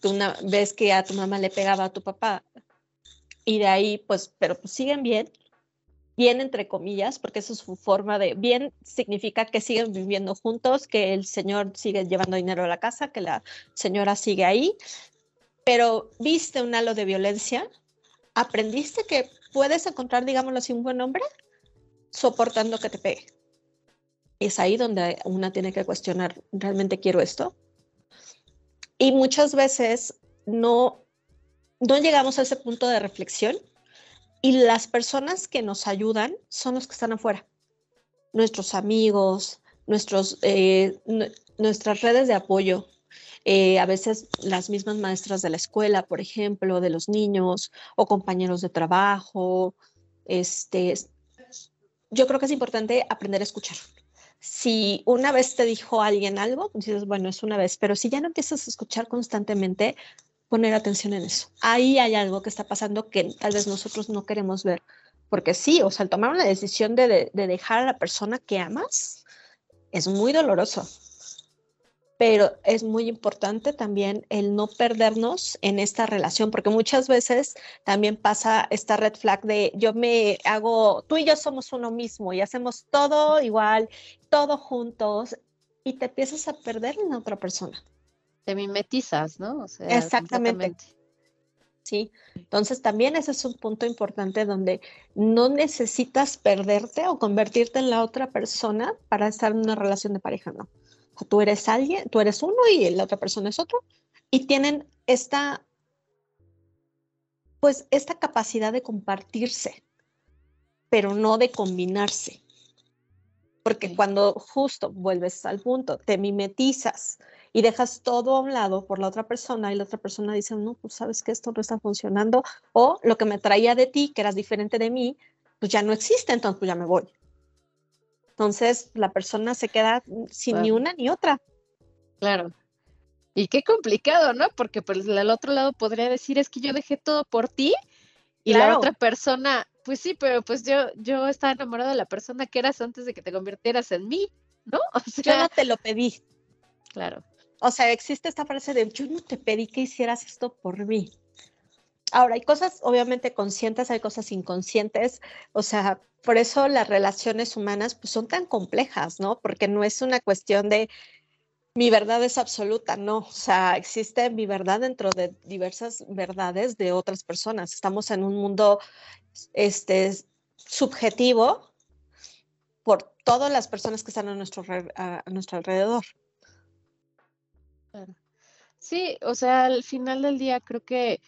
tú una vez que a tu mamá le pegaba a tu papá y de ahí, pues, pero pues siguen bien, bien entre comillas, porque eso es su forma de, bien significa que siguen viviendo juntos, que el señor sigue llevando dinero a la casa, que la señora sigue ahí, pero viste un halo de violencia, aprendiste que puedes encontrar, digámoslo así, un buen hombre soportando que te pegue es ahí donde una tiene que cuestionar, ¿realmente quiero esto? Y muchas veces no, no llegamos a ese punto de reflexión y las personas que nos ayudan son los que están afuera, nuestros amigos, nuestros, eh, nuestras redes de apoyo, eh, a veces las mismas maestras de la escuela, por ejemplo, de los niños o compañeros de trabajo. Este, yo creo que es importante aprender a escuchar. Si una vez te dijo alguien algo, dices, bueno, es una vez, pero si ya no empiezas a escuchar constantemente, poner atención en eso. Ahí hay algo que está pasando que tal vez nosotros no queremos ver. Porque sí, o sea, tomar una decisión de, de dejar a la persona que amas es muy doloroso pero es muy importante también el no perdernos en esta relación, porque muchas veces también pasa esta red flag de yo me hago, tú y yo somos uno mismo y hacemos todo igual, todo juntos, y te empiezas a perder en otra persona. Te mimetizas, ¿no? Exactamente. Sí, entonces también ese es un punto importante donde no necesitas perderte o convertirte en la otra persona para estar en una relación de pareja, ¿no? tú eres alguien, tú eres uno y la otra persona es otro. Y tienen esta, pues, esta capacidad de compartirse, pero no de combinarse. Porque cuando justo vuelves al punto, te mimetizas y dejas todo a un lado por la otra persona y la otra persona dice, no, pues sabes que esto no está funcionando o lo que me traía de ti, que eras diferente de mí, pues ya no existe, entonces pues ya me voy. Entonces la persona se queda sin ni una ni otra. Claro. Y qué complicado, ¿no? Porque pues el otro lado podría decir es que yo dejé todo por ti y la otra persona, pues sí, pero pues yo, yo estaba enamorada de la persona que eras antes de que te convirtieras en mí, ¿no? O sea, yo no te lo pedí. Claro. O sea, existe esta frase de yo no te pedí que hicieras esto por mí. Ahora, hay cosas obviamente conscientes, hay cosas inconscientes, o sea, por eso las relaciones humanas pues, son tan complejas, ¿no? Porque no es una cuestión de mi verdad es absoluta, no, o sea, existe mi verdad dentro de diversas verdades de otras personas. Estamos en un mundo este, subjetivo por todas las personas que están a nuestro, a nuestro alrededor. Sí, o sea, al final del día creo que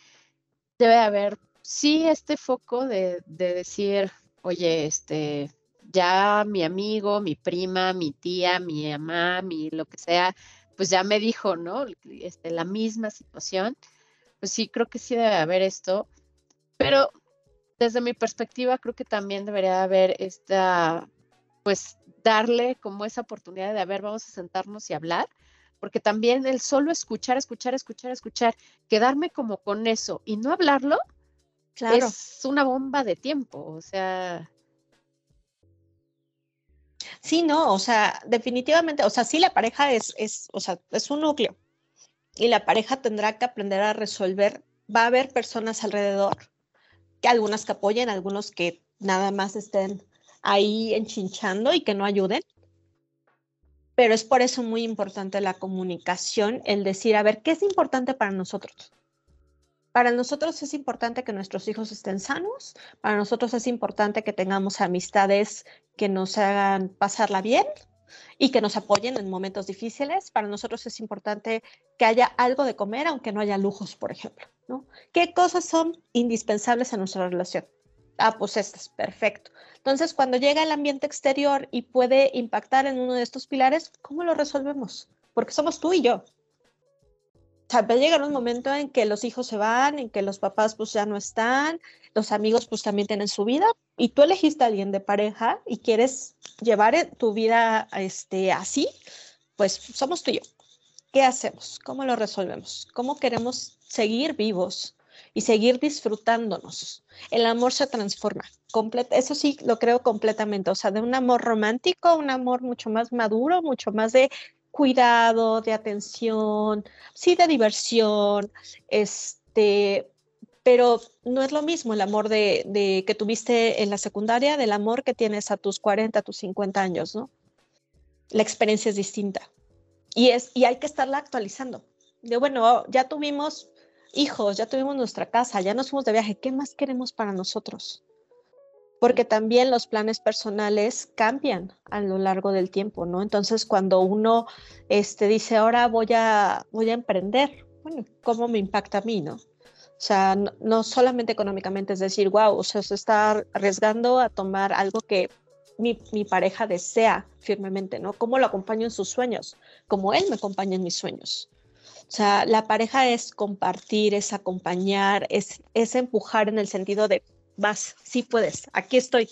debe haber, sí, este foco de, decir, oye, este, ya mi amigo, mi prima, mi tía, mi mamá, mi lo que sea, pues ya me dijo, ¿no? Este, la misma situación. Pues sí, creo que sí debe haber esto, pero desde mi perspectiva creo que también debería haber esta, pues darle como esa oportunidad de, a ver, vamos a sentarnos y hablar, porque también el solo escuchar, escuchar, escuchar, escuchar, quedarme como con eso y no hablarlo, claro. es una bomba de tiempo, o sea... Sí, no, o sea, definitivamente, o sea, sí la pareja es, es, o sea, es un núcleo y la pareja tendrá que aprender a resolver, va a haber personas alrededor, que algunas que apoyen, algunos que nada más estén ahí enchinchando y que no ayuden, pero es por eso muy importante la comunicación, el decir, a ver, ¿qué es importante para nosotros? Para nosotros es importante que nuestros hijos estén sanos, para nosotros es importante que tengamos amistades que nos hagan pasarla bien y que nos apoyen en momentos difíciles. Para nosotros es importante que haya algo de comer, aunque no haya lujos, por ejemplo. ¿Qué cosas son indispensables en nuestra relación? Ah, pues estas, perfecto. Entonces, cuando llega el ambiente exterior y puede impactar en uno de estos pilares, ¿cómo lo resolvemos? Porque somos tú y yo. O sea, va a llegar un momento en que los hijos se van, en que los papás pues ya no están, los amigos pues también tienen su vida y tú elegiste a alguien de pareja y quieres llevar tu vida este, así, pues somos tú y yo. ¿Qué hacemos? ¿Cómo lo resolvemos? ¿Cómo queremos seguir vivos y seguir disfrutándonos? El amor se transforma. eso sí lo creo completamente. O sea, de un amor romántico un amor mucho más maduro, mucho más de cuidado, de atención, sí de diversión, este, pero no es lo mismo el amor de, que tuviste en la secundaria del amor que tienes a tus 40, a tus 50 años, ¿no? La experiencia es distinta. Y, es, y hay que estarla actualizando. De bueno, ya tuvimos hijos, ya tuvimos nuestra casa, ya nos fuimos de viaje, ¿qué más queremos para nosotros? porque también los planes personales cambian a lo largo del tiempo, ¿no? Entonces, cuando uno este, dice, ahora voy a, voy a emprender, bueno, ¿cómo me impacta a mí, no? O sea, no, solamente económicamente, es decir, wow, o sea, se está arriesgando a tomar algo que mi, mi, pareja desea firmemente, ¿no? ¿Cómo lo acompaño en sus sueños? Como él me acompaña en mis sueños. O sea, la pareja es compartir, es acompañar, es, es empujar en el sentido de vas, sí puedes, aquí estoy.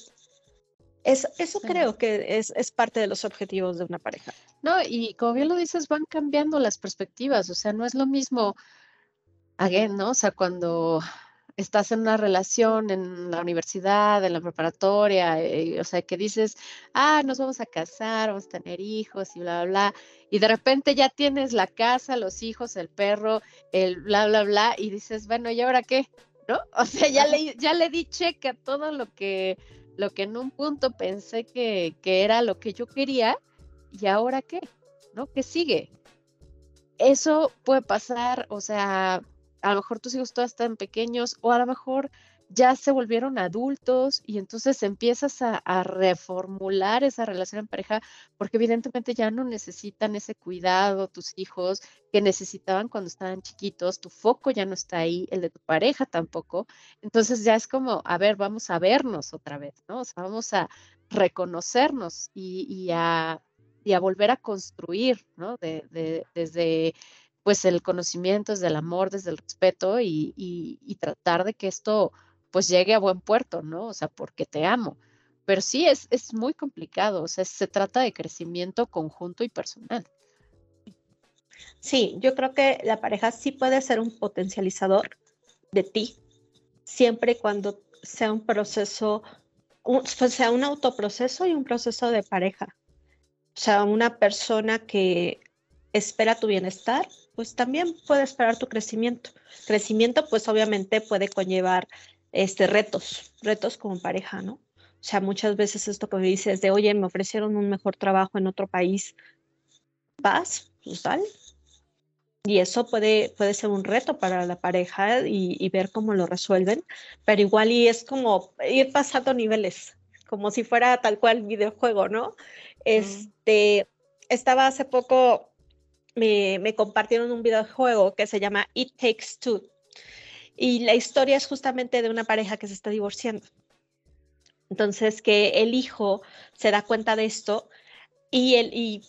Es, eso creo que es, es, parte de los objetivos de una pareja. No, y como bien lo dices, van cambiando las perspectivas, o sea, no es lo mismo, again, ¿no? O sea, cuando estás en una relación en la universidad, en la preparatoria, eh, o sea, que dices, ah, nos vamos a casar, vamos a tener hijos y bla, bla, bla, y de repente ya tienes la casa, los hijos, el perro, el bla, bla, bla, y dices, bueno, ¿y ahora qué? ¿no? O sea, ya le, ya le di cheque a todo lo que, lo que en un punto pensé que, que era lo que yo quería, y ahora qué, ¿no? ¿Qué sigue? Eso puede pasar, o sea, a lo mejor tus hijos todavía están pequeños, o a lo mejor ya se volvieron adultos y entonces empiezas a, reformular esa relación en pareja porque evidentemente ya no necesitan ese cuidado tus hijos que necesitaban cuando estaban chiquitos, tu foco ya no está ahí, el de tu pareja tampoco, entonces ya es como, a ver, vamos a vernos otra vez, ¿no? O sea, vamos a reconocernos y, a, volver a construir, ¿no? desde pues el conocimiento, desde el amor, desde el respeto y tratar de que esto pues llegue a buen puerto, ¿no? O sea, porque te amo. Pero sí es, es muy complicado, o sea, se trata de crecimiento conjunto y personal. Sí, yo creo que la pareja sí puede ser un potencializador de ti, siempre y cuando sea un proceso, un, sea un autoproceso y un proceso de pareja. O sea, una persona que espera tu bienestar, pues también puede esperar tu crecimiento. Crecimiento, pues obviamente puede conllevar este, retos, retos como pareja, ¿no? O sea, muchas veces esto que me dices de, oye, me ofrecieron un mejor trabajo en otro país, ¿vas? Pues dale. Y eso puede, puede ser un reto para la pareja y, ver cómo lo resuelven, pero igual y es como ir pasando niveles, como si fuera tal cual videojuego, ¿no? Este, estaba hace poco, me, compartieron un videojuego que se llama It Takes Two y la historia es justamente de una pareja que se está divorciando. Entonces, que el hijo se da cuenta de esto y el, y,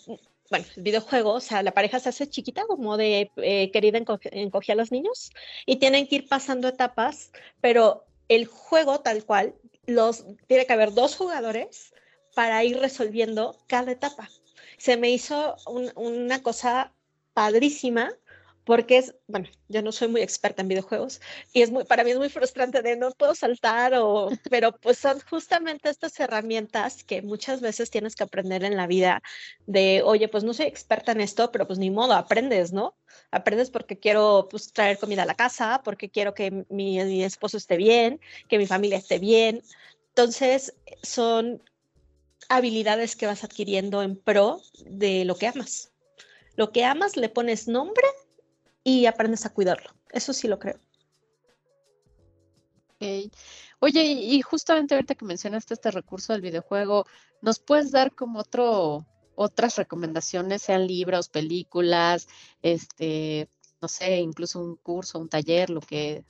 bueno, el videojuego, o sea, la pareja se hace chiquita, como de eh, querida encogía a los niños, y tienen que ir pasando etapas, pero el juego tal cual, los, tiene que haber dos jugadores para ir resolviendo cada etapa. Se me hizo una cosa padrísima porque es, bueno, yo no soy muy experta en videojuegos y es muy, para mí es muy frustrante de no puedo saltar o, pero pues son justamente estas herramientas que muchas veces tienes que aprender en la vida de, oye, pues no soy experta en esto, pero pues ni modo, aprendes, ¿no? Aprendes porque quiero pues traer comida a la casa, porque quiero que mi, mi esposo esté bien, que mi familia esté bien. Entonces, son habilidades que vas adquiriendo en pro de lo que amas. Lo que amas le pones nombre y aprendes a cuidarlo. Eso sí lo creo. Oye, y justamente ahorita que mencionaste este recurso del videojuego, ¿nos puedes dar como otro, otras recomendaciones, sean libros, películas, este, no sé, incluso un curso, un taller, lo que,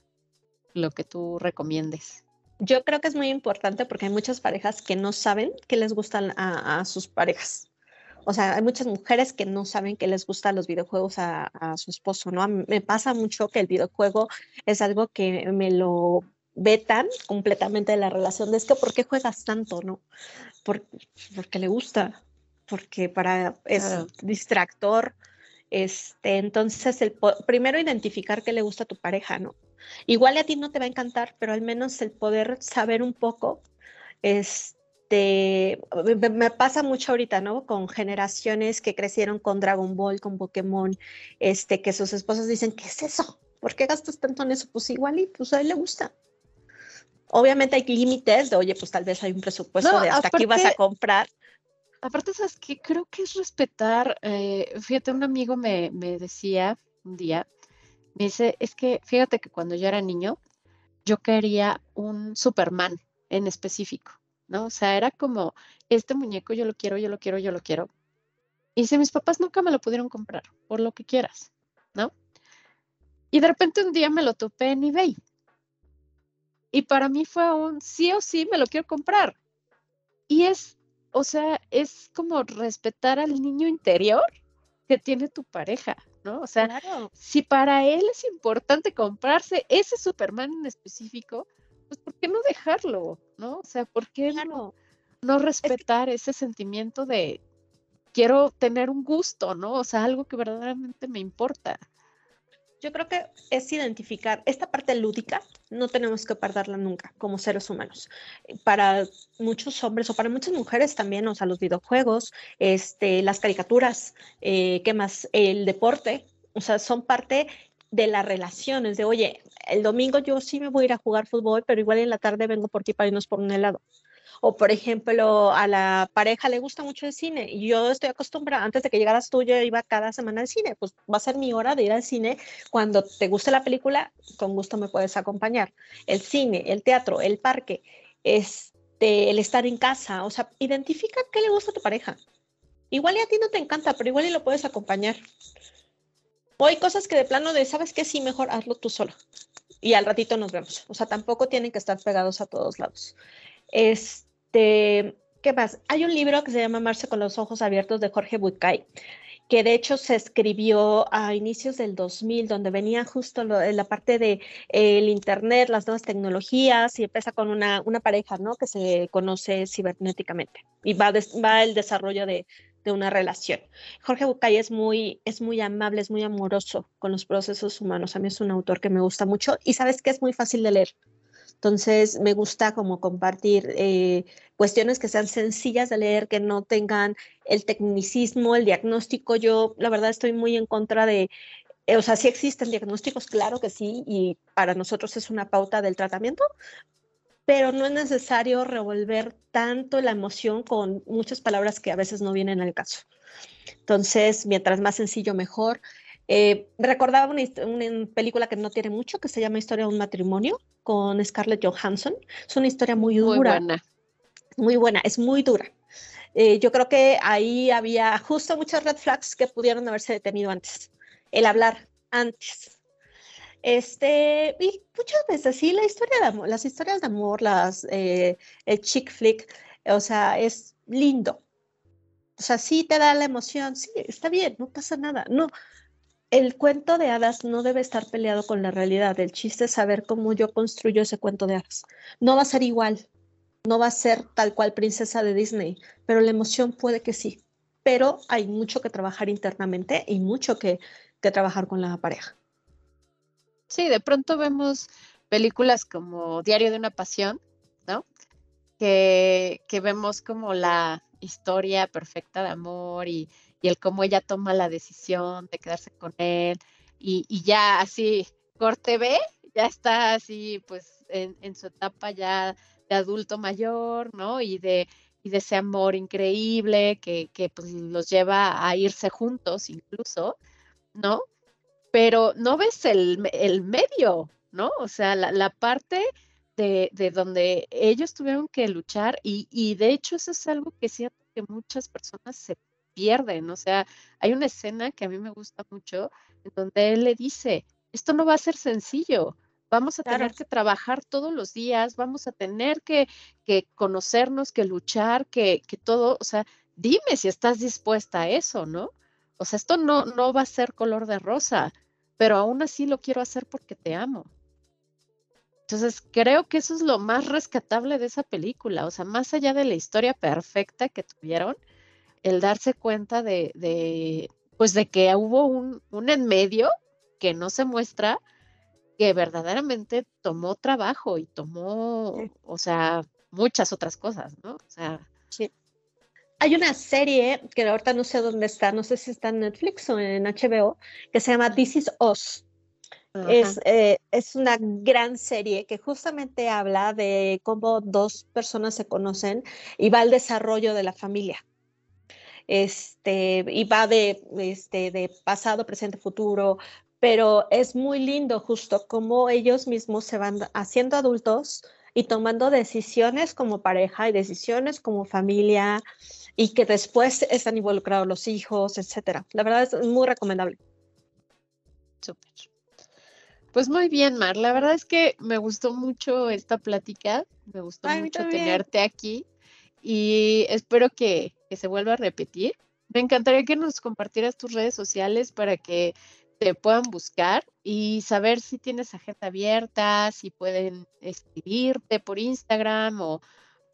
lo que tú recomiendes? Yo creo que es muy importante porque hay muchas parejas que no saben que les gustan a, sus parejas. O sea, hay muchas mujeres que no saben que les gustan los videojuegos a, a su esposo, ¿no? me pasa mucho que el videojuego es algo que me lo vetan completamente de la relación es que ¿por qué juegas tanto, no? porque le gusta, porque para es distractor. Este, entonces, el primero identificar qué le gusta a tu pareja, ¿no? Igual a ti no te va a encantar, pero al menos el poder saber un poco, este, me, pasa mucho ahorita, ¿no? Con generaciones que crecieron con Dragon Ball, con Pokémon, este, que sus esposas dicen, ¿qué es eso? ¿Por qué gastas tanto en eso? Pues igual y pues a él le gusta. Obviamente hay límites de, oye, pues tal vez hay un presupuesto de hasta aquí vas a comprar. Aparte, ¿sabes qué? Creo que es respetar, eh, fíjate, un amigo me, me decía un día, me dice, es que fíjate que cuando yo era niño, yo quería un Superman en específico, ¿no? O sea, era como, este muñeco yo lo quiero, yo lo quiero, yo lo quiero. Y dice, mis papás nunca me lo pudieron comprar, por lo que quieras, ¿no? Y de repente un día me lo topé en eBay y para mí fue un sí o sí me lo quiero comprar. Y es, o sea, es como respetar al niño interior que tiene tu pareja, ¿no? O sea, si para él es importante comprarse ese Superman en específico, pues ¿por qué no dejarlo, ¿no? O sea, ¿por qué no, no respetar ese sentimiento de quiero tener un gusto, ¿no? O sea, algo que verdaderamente me importa. Yo creo que es identificar esta parte lúdica, no tenemos que perderla nunca como seres humanos. Para muchos hombres o para muchas mujeres también, o sea, los videojuegos, este, las caricaturas, eh, ¿qué más? El deporte, o sea, son parte de las relaciones, de, oye, el domingo yo sí me voy a ir a jugar fútbol, pero igual en la tarde vengo por ti para irnos por un helado. O, por ejemplo, a la pareja le gusta mucho el cine y yo estoy acostumbrada, antes de que llegaras tú, yo iba cada semana al cine, pues va a ser mi hora de ir al cine. Cuando te guste la película, con gusto me puedes acompañar. El cine, el teatro, el parque, este, el estar en casa, o sea, identifica qué le gusta a tu pareja. Igual y a ti no te encanta, pero igual y lo puedes acompañar. O hay cosas que de plano de, ¿sabes qué? Sí, mejor hazlo tú solo. Y al ratito nos vemos. O sea, tampoco tienen que estar pegados a todos lados. Este, ¿qué más? Hay un libro que se llama Marce con los ojos abiertos de Jorge Bucay, que de hecho se escribió a inicios del 2000, donde venía justo la parte de el internet, las nuevas tecnologías y empieza con una, una pareja, ¿no? Que se conoce cibernéticamente y va, va el desarrollo de, de una relación. Jorge Bucay es muy, es muy amable, es muy amoroso con los procesos humanos. A mí es un autor que me gusta mucho y sabes que es muy fácil de leer. Entonces, me gusta como compartir eh, cuestiones que sean sencillas de leer, que no tengan el tecnicismo, el diagnóstico. Yo, la verdad, estoy muy en contra de, eh, o sea, sí existen diagnósticos, claro que sí, y para nosotros es una pauta del tratamiento, pero no es necesario revolver tanto la emoción con muchas palabras que a veces no vienen al caso. Entonces, mientras más sencillo, mejor. Eh, recordaba una, película que no tiene mucho, que se llama Historia de un matrimonio, con Scarlett Johansson. Es una historia muy dura. Muy buena. Muy buena, es muy dura. Eh, yo creo que ahí había justo muchas red flags que pudieron haberse detenido antes. El hablar antes. Este, y muchas veces sí, la historia de amor, las historias de amor, las, eh, el chick flick, o sea, es lindo. O sea, sí te da la emoción, sí, está bien, no pasa nada. No, el cuento de hadas no debe estar peleado con la realidad. El chiste es saber cómo yo construyo ese cuento de hadas. No va a ser igual, no va a ser tal cual princesa de Disney, pero la emoción puede que sí. Pero hay mucho que trabajar internamente y mucho que, trabajar con la pareja. Sí, de pronto vemos películas como Diario de una Pasión, ¿no? Que, que vemos como la historia perfecta de amor y y el cómo ella toma la decisión de quedarse con él y, ya así, corte B, ya está así pues en, su etapa ya de adulto mayor, ¿no? Y de, y de ese amor increíble que, que pues los lleva a irse juntos incluso, ¿no? Pero no ves el, el medio, ¿no? O sea, la, la parte de, de donde ellos tuvieron que luchar y, y de hecho eso es algo que siento que muchas personas se pierden. O sea, hay una escena que a mí me gusta mucho en donde él le dice, esto no va a ser sencillo, vamos a tener que trabajar todos los días, vamos a tener que, que conocernos, que luchar, que, que, todo, o sea, dime si estás dispuesta a eso, ¿no? O sea, esto no, no va a ser color de rosa, pero aún así lo quiero hacer porque te amo. Entonces, creo que eso es lo más rescatable de esa película, o sea, más allá de la historia perfecta que tuvieron, el darse cuenta de, de pues de que hubo un, un en medio que no se muestra, que verdaderamente tomó trabajo y tomó, o sea, muchas otras cosas, ¿no? O sea. Sí. Hay una serie que ahorita no sé dónde está, no sé si está en Netflix o en HBO, que se llama This Is Us. Es, eh, es, una gran serie que justamente habla de cómo dos personas se conocen y va al desarrollo de la familia. Este, y va de, este, de pasado, presente, futuro, pero es muy lindo justo cómo ellos mismos se van haciendo adultos y tomando decisiones como pareja y decisiones como familia y que después están involucrados los hijos, etcétera. La verdad es muy recomendable. Súper. Pues muy bien, Mar. La verdad es que me gustó mucho esta plática. Me gustó mucho tenerte aquí y espero que, se vuelva a repetir. Me encantaría que nos compartieras tus redes sociales para que te puedan buscar y saber si tienes agenda abierta, si pueden escribirte por Instagram o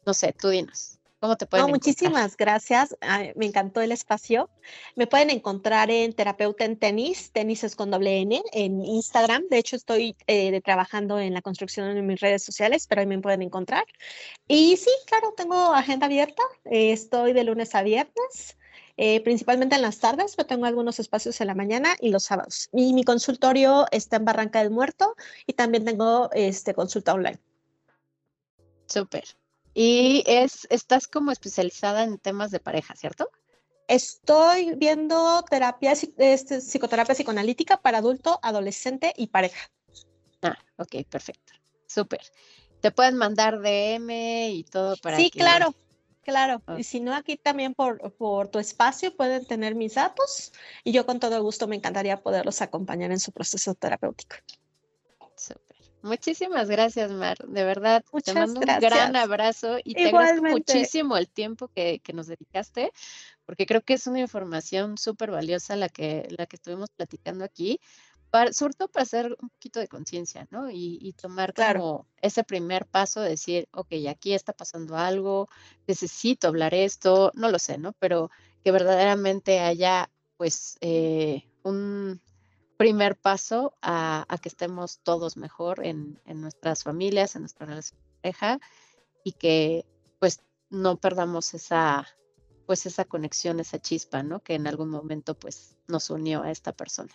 no sé, tú dinos. ¿Cómo te pueden no, Muchísimas gracias. me encantó el espacio. Me pueden encontrar en Terapeuta en Tenis. Tenis es con doble N en Instagram. De hecho, estoy eh, trabajando en la construcción en mis redes sociales, pero ahí me pueden encontrar. Y sí, claro, tengo agenda abierta. Eh, estoy de lunes a viernes. Eh, principalmente en las tardes, pero tengo algunos espacios en la mañana y los sábados. Y mi consultorio está en Barranca del Muerto y también tengo este, consulta online. Súper. Y es, estás como especializada en temas de pareja, ¿cierto? Estoy viendo terapia, este, psicoterapia psicoanalítica para adulto, adolescente y pareja. Ah, ok, perfecto. Súper. Te pueden mandar DM y todo para Sí, claro, claro. Y si no, aquí también por, por tu espacio pueden tener mis datos y yo con todo gusto me encantaría poderlos acompañar en su proceso terapéutico. Muchísimas gracias, Mar. De verdad, te mando un gran abrazo y te agradezco muchísimo el tiempo que, nos dedicaste, porque creo que es una información súper valiosa la que, la que estuvimos platicando aquí, para, sobre todo para hacer un poquito de conciencia, ¿no? Y, tomar como ese primer paso de decir, ok, aquí está pasando algo, necesito hablar esto, no lo sé, ¿no? Pero que verdaderamente haya, pues, eh, un primer paso a, que estemos todos mejor en, nuestras familias, en nuestra relación pareja y que pues no perdamos esa pues esa conexión, esa chispa, ¿no? Que en algún momento pues nos unió a esta persona.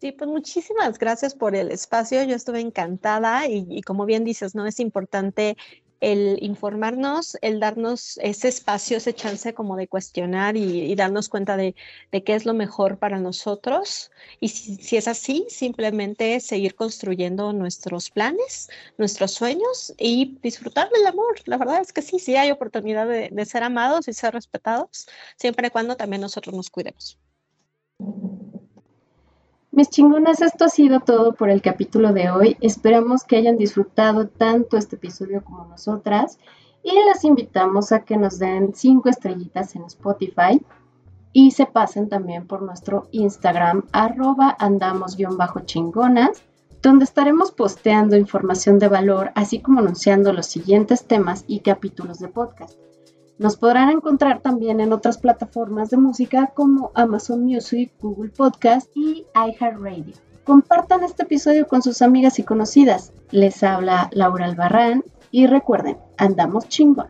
Sí, pues muchísimas gracias por el espacio. Yo estuve encantada y, y, como bien dices, ¿no? Es importante el informarnos, el darnos ese espacio, ese chance como de cuestionar y, darnos cuenta de, qué es lo mejor para nosotros. Y si, es así, simplemente seguir construyendo nuestros planes, nuestros sueños y disfrutar del amor. La verdad es que sí, sí hay oportunidad de, de ser amados y ser respetados, siempre y cuando también nosotros nos cuidemos. Mis chingonas, esto ha sido todo por el capítulo de hoy. Esperamos que hayan disfrutado tanto este episodio como nosotras y las invitamos a que nos den cinco estrellitas en Spotify y se pasen también por nuestro Instagram arroba andamos-chingonas donde estaremos posteando información de valor así como anunciando los siguientes temas y capítulos de podcast. Nos podrán encontrar también en otras plataformas de música como Amazon Music, Google Podcast y iHeartRadio. Compartan este episodio con sus amigas y conocidas. Les habla Laura Albarrán y recuerden, andamos chingón.